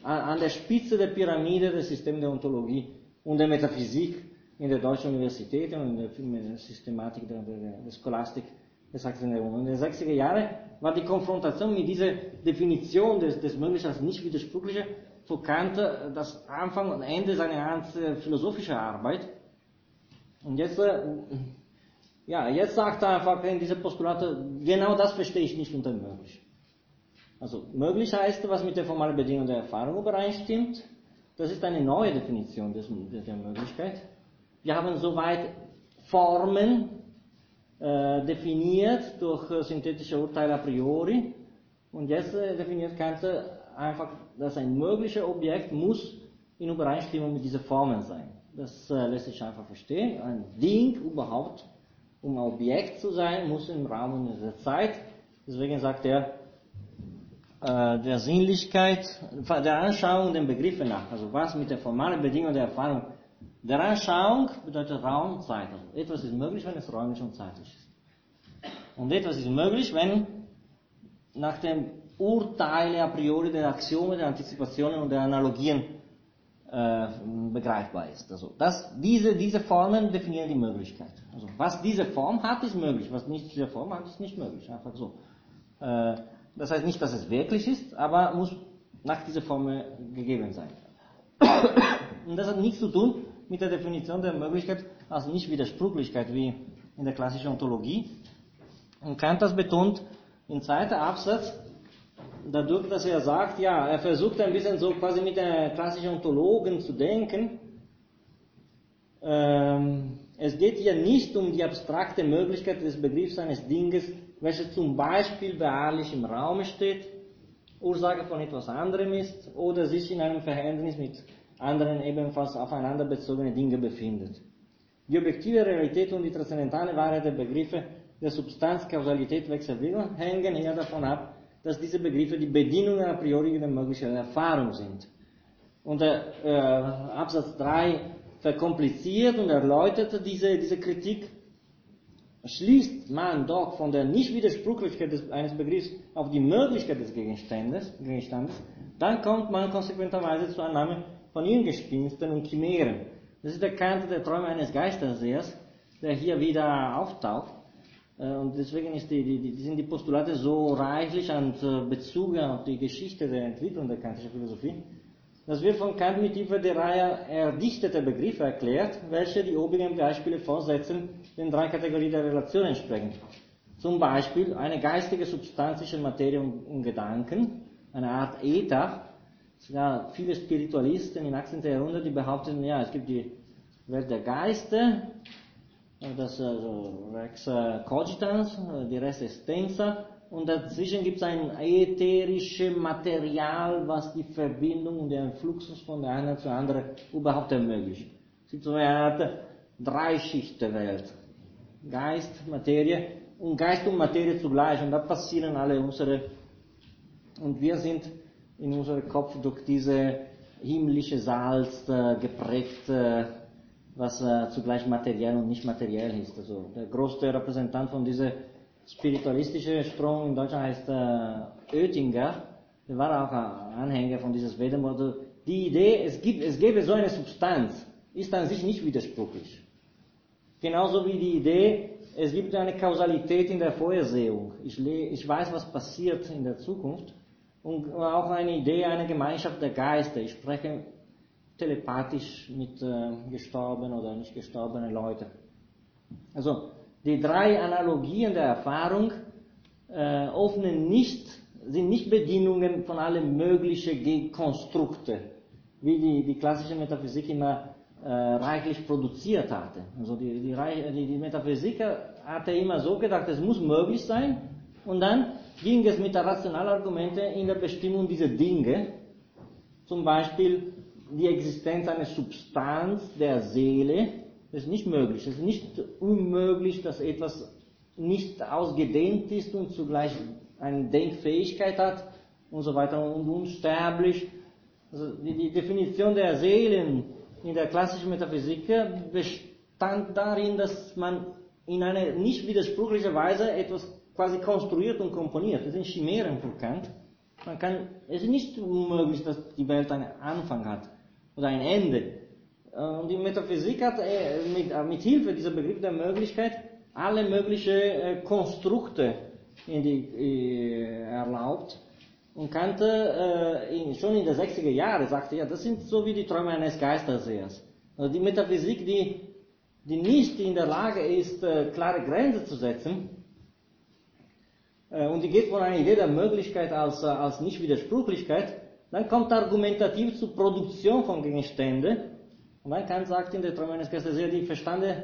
an der Spitze der Pyramide des Systems der Ontologie und der Metaphysik in der deutschen Universität und in der Systematik der, der, der Scholastik des 18. Jahrhunderts. In den 60er Jahren war die Konfrontation mit dieser Definition des, des Möglichen als nicht widersprüchliche für Kant das Anfang und Ende seiner ganzen philosophischen Arbeit. Und jetzt, äh, ja, jetzt sagt er einfach in diese Postulate, genau das verstehe ich nicht unter möglich. Also möglich heißt, was mit der formalen Bedingung der Erfahrung übereinstimmt. Das ist eine neue Definition des, der Möglichkeit. Wir haben soweit Formen äh, definiert durch äh, synthetische Urteile a priori. Und jetzt äh, definiert Kant einfach, dass ein mögliches Objekt muss in Übereinstimmung mit diesen Formen sein. Das lässt sich einfach verstehen. Ein Ding überhaupt, um Objekt zu sein, muss im Raum und in der Zeit. Deswegen sagt er, der Sinnlichkeit, der Anschauung den Begriffen nach. Also was mit der formalen Bedingung der Erfahrung. Der Anschauung bedeutet Raum, Zeit. Also etwas ist möglich, wenn es räumlich und zeitlich ist. Und etwas ist möglich, wenn nach dem Urteile a priori der Axiome, der Antizipationen und der Analogien äh, begreifbar ist. Also das, diese, diese Formen definieren die Möglichkeit. Also was diese Form hat, ist möglich. Was nicht diese Form hat, ist nicht möglich. Einfach so. Äh, das heißt nicht, dass es wirklich ist, aber muss nach dieser Formel gegeben sein. Und das hat nichts zu tun mit der Definition der Möglichkeit als Nicht-Widersprüchlichkeit wie in der klassischen Ontologie. Und Kant das betont im zweiten Absatz, dadurch, dass er sagt, ja, er versucht ein bisschen so quasi mit der klassischen Ontologen zu denken. Ähm, es geht hier nicht um die abstrakte Möglichkeit des Begriffs eines Dinges, welches zum Beispiel beharrlich im Raum steht, Ursache von etwas anderem ist oder sich in einem Verhältnis mit anderen ebenfalls aufeinander bezogene Dinge befindet. Die objektive Realität und die transzendentale Wahrheit der Begriffe der Substanz, Kausalität, Wechselwirkung hängen eher davon ab, dass diese Begriffe die Bedingungen a priori der möglichen Erfahrung sind. Und der äh, Absatz 3 verkompliziert und erläutert diese, diese Kritik. Schließt man doch von der Nichtwidersprüchlichkeit eines Begriffs auf die Möglichkeit des Gegenstandes, Gegenstandes, dann kommt man konsequenterweise zur Annahme von Irrgespinsten und Chimären. Das ist der Kant der Träume eines Geistersehers, der hier wieder auftaucht. Äh, und deswegen die, die, sind die Postulate so reichlich an äh, Bezug auf die Geschichte der Entwicklung der kantischen Philosophie, dass wir von Kant mit Hilfe der Reihe erdichteter Begriffe erklärt, welche die obigen Beispiele vorsetzen, den drei Kategorien der Relation entsprechen. Zum Beispiel eine geistige Substanz zwischen Materie und Gedanken, eine Art Äther. Ja, viele Spiritualisten im 18. Jahrhundert, die behaupten, ja, es gibt die Welt der Geister, das also Rex cogitans, die Res extensa, und dazwischen gibt es ein ätherisches Material, was die Verbindung und den Fluxus von der einen zur anderen überhaupt ermöglicht. Es gibt so eine Art Dreischichtenwelt. Geist, Materie und Geist und Materie zugleich. Und da passieren alle unsere, und wir sind in unserem Kopf durch diese himmlische Salz äh, geprägt, äh, was äh, zugleich materiell und nicht materiell ist. Also der größte Repräsentant von dieser spiritualistischen Strömung in Deutschland heißt äh, Oettinger. Der war auch ein Anhänger von dieses Vedemodell. Die Idee, es, gibt, es gäbe so eine Substanz, ist an sich nicht widersprüchlich. Genauso wie die Idee, es gibt eine Kausalität in der Vorhersehung. Ich, ich weiß, was passiert in der Zukunft. Und auch eine Idee, eine Gemeinschaft der Geister. Ich spreche telepathisch mit äh, gestorbenen oder nicht gestorbenen Leuten. Also die drei Analogien der Erfahrung äh, öffnen nicht, sind nicht Bedingungen von allen möglichen Konstrukte, wie die, die klassische Metaphysik immer äh, reichlich produziert hatte. Also die, die, die, die Metaphysik hatte immer so gedacht, es muss möglich sein, und dann ging es mit rationalen Argumente in der Bestimmung dieser Dinge, zum Beispiel die Existenz einer Substanz der Seele, das ist nicht möglich. Es ist nicht unmöglich, dass etwas nicht ausgedehnt ist und zugleich eine Denkfähigkeit hat und so weiter und unsterblich. Also die Definition der Seelen in der klassischen Metaphysik bestand darin, dass man in einer nicht widersprüchlichen Weise etwas quasi konstruiert und komponiert. Das sind Chimären für Kant. Man kann, es ist nicht unmöglich, dass die Welt einen Anfang hat oder ein Ende. Und die Metaphysik hat äh, mit, äh, mit Hilfe dieser Begriff der Möglichkeit alle möglichen äh, Konstrukte die, äh, erlaubt. Und Kant äh, in, schon in den 60er Jahren sagte, ja, das sind so wie die Träume eines Geistersehers. Also die Metaphysik, die, die nicht in der Lage ist, äh, klare Grenzen zu setzen, äh, und die geht von einer Idee der Möglichkeit als, äh, als Nicht-Widersprüchlichkeit, dann kommt argumentativ zur Produktion von Gegenständen. Und dann Kant sagt in der Träume eines Geistersehers, die Verstande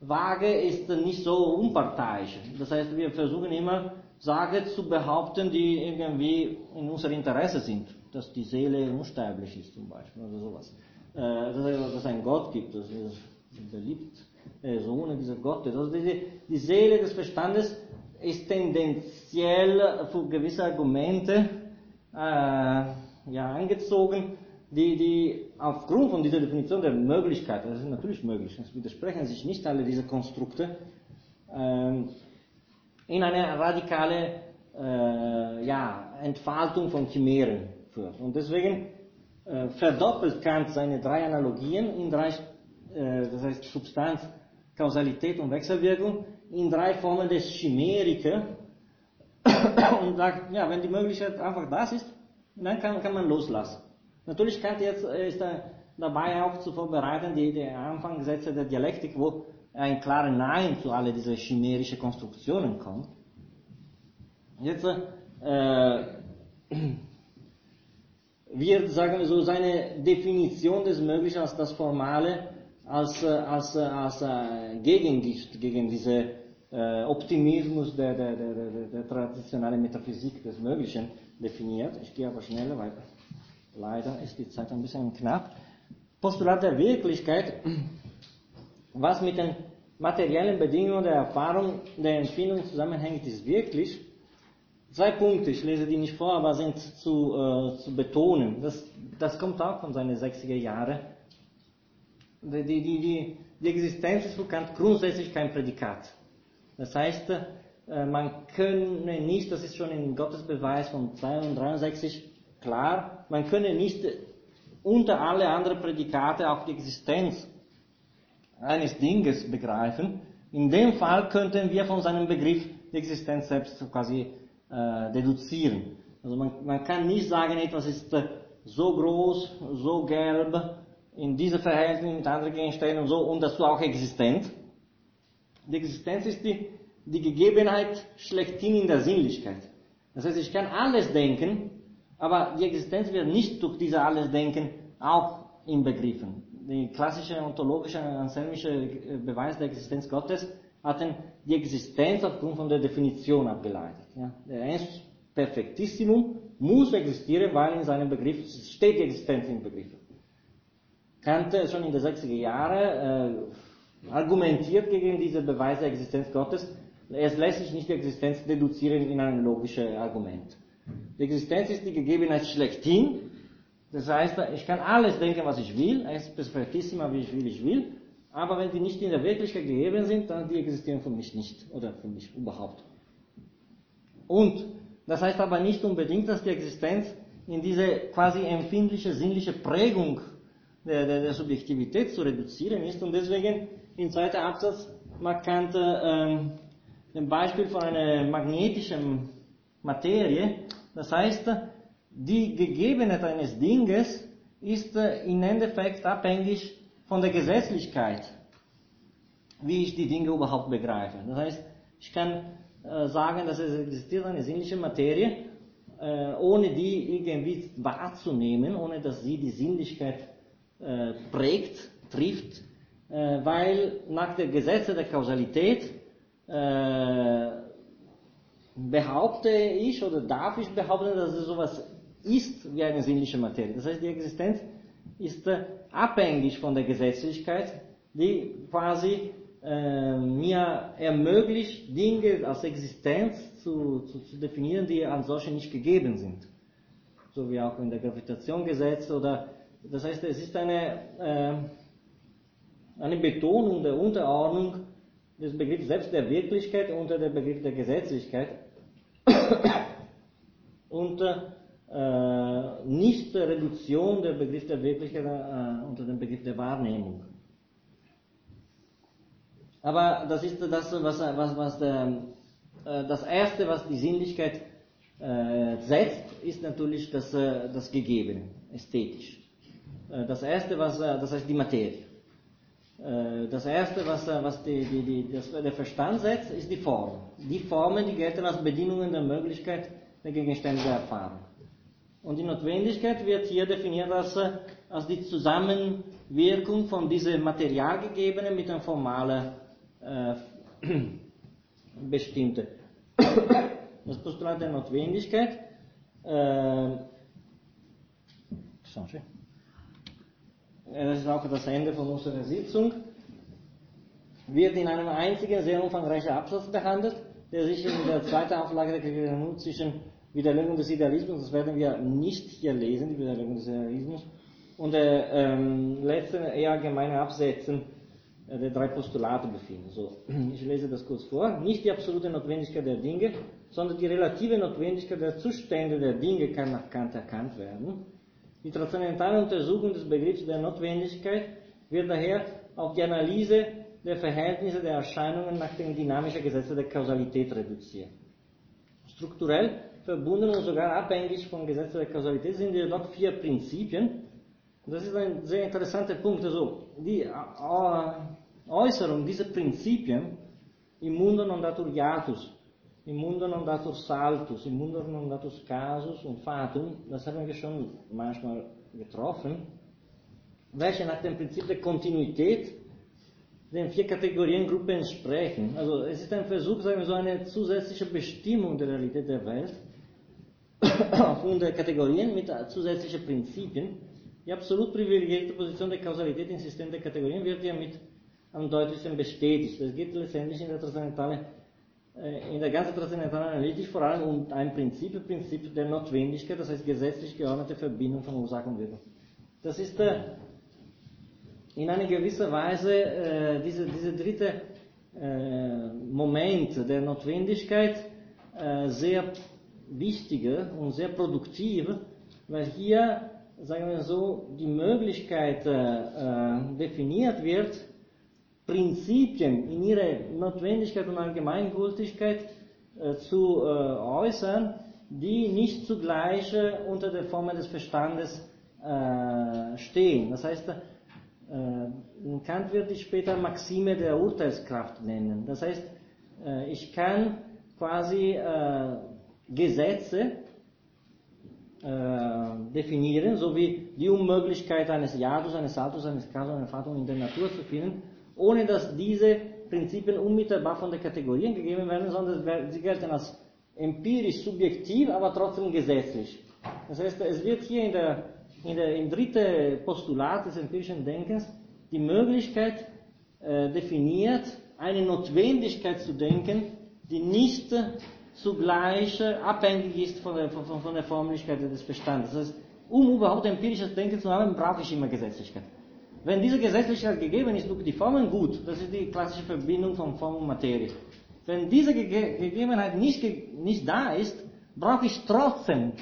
Waage ist nicht so unparteiisch. Das heißt, wir versuchen immer, Sage zu behaupten, die irgendwie in unserem Interesse sind. Dass die Seele unsterblich ist zum Beispiel oder sowas. Äh, dass es einen Gott gibt, dass es beliebt so ohne dieser Gott ist. Also die Seele des Verstandes ist tendenziell für gewisse Argumente äh, ja, angezogen, die, die aufgrund von dieser Definition der Möglichkeit, das ist natürlich möglich, es widersprechen sich nicht alle diese Konstrukte, ähm, in eine radikale äh, ja, Entfaltung von Chimären führt. Und deswegen äh, verdoppelt Kant seine drei Analogien in drei, äh, das heißt Substanz, Kausalität und Wechselwirkung, in drei Formen des Chimerike (coughs) und sagt, ja, wenn die Möglichkeit einfach das ist, dann kann, kann man loslassen. Natürlich Kant jetzt ist er dabei auch zu vorbereiten, die, die Anfangssätze der Dialektik, wo ein klares Nein zu alle diese chimerischen Konstruktionen kommt. Jetzt äh, wird, sagen wir so, seine Definition des Möglichen als das Formale, als, als, als, als Gegengift gegen diese äh, Optimismus der, der, der, der, der traditionellen Metaphysik des Möglichen definiert. Ich gehe aber schneller, weil leider ist die Zeit ein bisschen knapp. Postulat der Wirklichkeit was mit den materiellen Bedingungen der Erfahrung, der Empfindung zusammenhängt, ist wirklich zwei Punkte, ich lese die nicht vor, aber sind zu, äh, zu betonen. Das, das kommt auch von seinen 60er Jahren. Die, die, die, die Existenz ist für Kant grundsätzlich kein Prädikat. Das heißt, äh, man könne nicht, das ist schon im Gottesbeweis von 62 klar, man könne nicht unter alle anderen Prädikate auch die Existenz eines Dinges begreifen. In dem Fall könnten wir von seinem Begriff die Existenz selbst quasi äh, deduzieren. Also man, man, kann nicht sagen, etwas ist äh, so groß, so gelb, in diesem Verhältnis mit anderen Gegenständen und so und dazu auch existent. Die Existenz ist die, die Gegebenheit schlechthin in der Sinnlichkeit. Das heißt, ich kann alles denken, aber die Existenz wird nicht durch dieses alles Denken auch inbegriffen die klassische ontologische, anselmische äh, Beweis der Existenz Gottes hatten die Existenz aufgrund von der Definition abgeleitet. Ja. Der Ens Perfektissimum muss existieren, weil in seinem Begriff steht die Existenz im Begriff. Kant schon in den 60er Jahren äh, argumentiert gegen diese Beweise der Existenz Gottes. Es lässt sich nicht die Existenz deduzieren in ein logisches Argument. Die Existenz ist die Gegebenheit schlechthin, das heißt, ich kann alles denken, was ich will, es perfektissima, wie ich will, ich will, aber wenn die nicht in der Wirklichkeit gegeben sind, dann die existieren für mich nicht oder für mich überhaupt. Und das heißt aber nicht unbedingt, dass die Existenz in diese quasi empfindliche, sinnliche Prägung der, der, der Subjektivität zu reduzieren ist und deswegen im zweiten Absatz markant ähm, ein Beispiel von einer magnetischen Materie, das heißt, die Gegebenheit eines Dinges ist äh, im Endeffekt abhängig von der Gesetzlichkeit, wie ich die Dinge überhaupt begreife. Das heißt, ich kann äh, sagen, dass es existiert eine sinnliche Materie, äh, ohne die irgendwie wahrzunehmen, ohne dass sie die Sinnlichkeit prägt, trifft, weil nach der Gesetze der Kausalität behaupte ich oder darf ich behaupten, dass es sowas ist wie eine sinnliche Materie. Das heißt, die Existenz ist äh, abhängig von der Gesetzlichkeit, die quasi äh, mir ermöglicht, Dinge als Existenz zu, zu, zu, definieren, die als solche nicht gegeben sind. So wie auch in der Gravitation gesetzt oder, das heißt, es ist eine, äh, eine Betonung der Unterordnung des Begriffs selbst der Wirklichkeit unter dem Begriff der Gesetzlichkeit. (coughs) Und äh, nicht Reduktion der Begriff der Wirklichkeit äh, unter dem Begriff der Wahrnehmung. Aber das ist das, was, was, was der, äh, das Erste, was die Sinnlichkeit äh, setzt, ist natürlich das, äh, das Gegebene, ästhetisch. Äh, das Erste, was, das heißt die Materie. Äh, Das Erste, was, äh, was die, die, die, das, der Verstand setzt, ist die Form. Die Formen, die gelten als Bedingungen der Möglichkeit der gegenständigen Erfahrung. Und die Notwendigkeit wird hier definiert als, äh, als die Zusammenwirkung von diesem Materialgegebenen mit einem formalen äh, (clears throat) bestimmten. Das Postulat der Notwendigkeit. Äh, das ist auch das Ende von unserer Sitzung, wird in einem einzigen sehr umfangreichen Absatz behandelt, der sich in der zweiten Auflage der Kritik zwischen Widerlegung des Idealismus, das werden wir nicht hier lesen, die Widerlegung des Idealismus, und der ähm, letzten eher allgemeinen Absätzen äh, der drei Postulate befinden. So, ich lese das kurz vor. Nicht die absolute Notwendigkeit der Dinge, sondern die relative Notwendigkeit der Zustände der Dinge kann nach Kant erkannt werden. Die transzendentale Untersuchung des Begriffs der Notwendigkeit wird daher auf die Analyse der Verhältnisse der Erscheinungen nach den dynamischen Gesetzen der Kausalität reduziert. Strukturell verbunden und sogar abhängig vom Gesetz der Kausalität sind jedoch vier Prinzipien. Das ist ein sehr interessanter Punkt. Also die Äußerung dieser Prinzipien im Mundo non datur hiatus, im Mundo non datur saltus, im Mundo non datus casus und fatum, das haben wir schon manchmal getroffen, welche nach dem Prinzip der Kontinuität den vier Kategoriengruppen entsprechen. Also es ist ein Versuch, sagen wir so, eine zusätzliche Bestimmung der Realität der Welt (coughs) aufgrund der Kategorien mit zusätzlichen Prinzipien. Die absolut privilegierte Position der Kausalität im System der Kategorien wird ja mit am deutlichsten bestätigt. Es geht letztendlich in der transzendentalen in der ganzen transzendentalen Analytik vor allem um ein Prinzip, Prinzip der Notwendigkeit, das heißt gesetzlich geordnete Verbindung von Ursache und Wirkung. Das ist äh, in einer gewisser Weise äh, diese, diese dritte äh, Moment der Notwendigkeit äh, sehr wichtige und sehr produktive, weil hier, sagen wir so, die Möglichkeit äh, definiert wird, Prinzipien in ihre Notwendigkeit und Allgemeingültigkeit äh, zu äh, äußern, die nicht zugleich äh, unter der Formel des Verstandes stehen. Das heißt, Kant wird die später Maxime der Urteilskraft nennen. Das heißt, ich kann quasi Gesetze definieren, sowie die Unmöglichkeit eines Jadus, eines Saltus, eines Casus, eines Fatum in der Natur zu finden, ohne dass diese Prinzipien unmittelbar von den Kategorien gegeben werden, sondern sie gelten als empirisch subjektiv, aber trotzdem gesetzlich. Das heißt, es wird hier in der, in der, im dritten Postulat des empirischen Denkens die Möglichkeit äh, definiert, eine Notwendigkeit zu denken, die nicht zugleich abhängig ist von der, von, von der Formlichkeit des Bestandes. Das heißt, um überhaupt empirisches Denken zu haben, brauche ich immer Gesetzlichkeit. Wenn diese Gesetzlichkeit gegeben ist durch die Formen gut, das ist die klassische Verbindung von Form und Materie. Wenn diese Gege Gegebenheit nicht, nicht da ist, brauche ich trotzdem,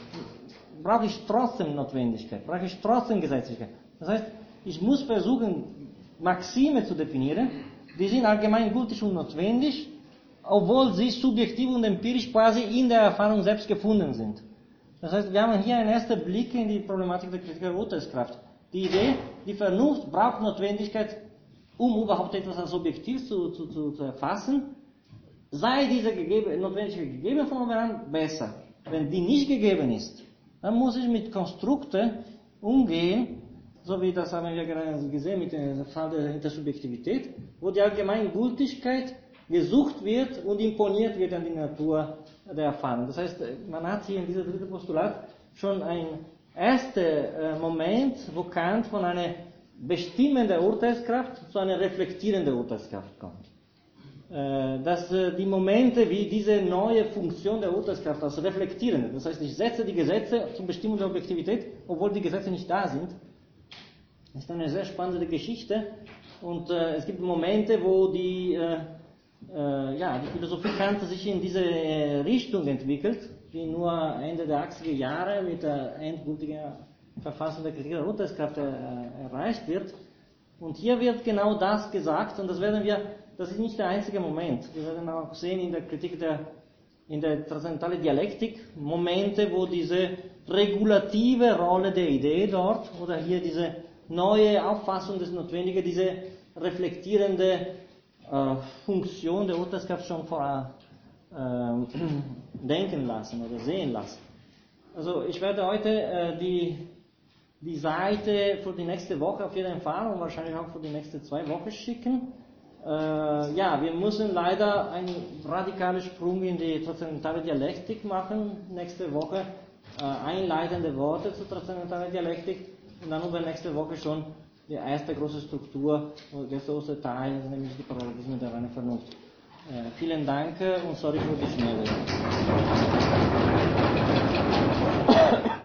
brauche ich trotzdem Notwendigkeit, brauche ich trotzdem Gesetzlichkeit. Das heißt, ich muss versuchen, Maxime zu definieren, die sind allgemeingültig und notwendig, obwohl sie subjektiv und empirisch quasi in der Erfahrung selbst gefunden sind. Das heißt, wir haben hier einen ersten Blick in die Problematik der Kritik der Urteilskraft. Die Idee, die Vernunft braucht Notwendigkeit, um überhaupt etwas als objektiv zu, zu, zu, zu erfassen. Sei diese gegeben, Notwendigkeit gegeben von an, besser. Wenn die nicht gegeben ist, dann muss ich mit Konstrukten umgehen, so wie das haben wir gerade gesehen mit dem Fall der Intersubjektivität, wo die Allgemeingültigkeit gesucht wird und imponiert wird an die Natur der Erfahrung. Das heißt, man hat hier in diesem dritten Postulat schon ein erster äh, Moment, wo Kant von einer bestimmenden Urteilskraft zu einer reflektierenden Urteilskraft kommt. Äh, dass äh, die Momente wie diese neue Funktion der Urteilskraft als reflektierende, das heißt, ich setze die Gesetze zum Bestimmung der Objektivität, obwohl die Gesetze nicht da sind, ist eine sehr spannende Geschichte. Und äh, es gibt Momente, wo die, ja, die Philosophie Kant sich in diese Richtung entwickelt die nur Ende der 80er Jahre mit der endgültigen Verfassung der Kritik der Urteilskraft erreicht wird. Und hier wird genau das gesagt, und das werden wir das ist nicht der einzige Moment. Wir werden auch sehen in der Kritik der, in der transzendentalen Dialektik Momente, wo diese regulative Rolle der Idee dort oder hier diese neue Auffassung des Notwendigen, diese reflektierende äh, Funktion der Urteilskraft schon vor äh, (clears throat) denken lassen oder sehen lassen. Also ich werde heute äh, die, die Seite für die nächste Woche auf jeden Fall und wahrscheinlich auch für die nächste zwei Wochen schicken. Äh, ja, wir müssen leider einen radikalen Sprung in die transzendentale Dialektik machen. Nächste Woche äh, einleitende Worte zur transzendentalen Dialektik und dann übernächste Woche schon die erste große Struktur, der große Teil, nämlich die Parallelismen der reinen Vernunft. Äh, vielen Dank und sorry für die Schnelle.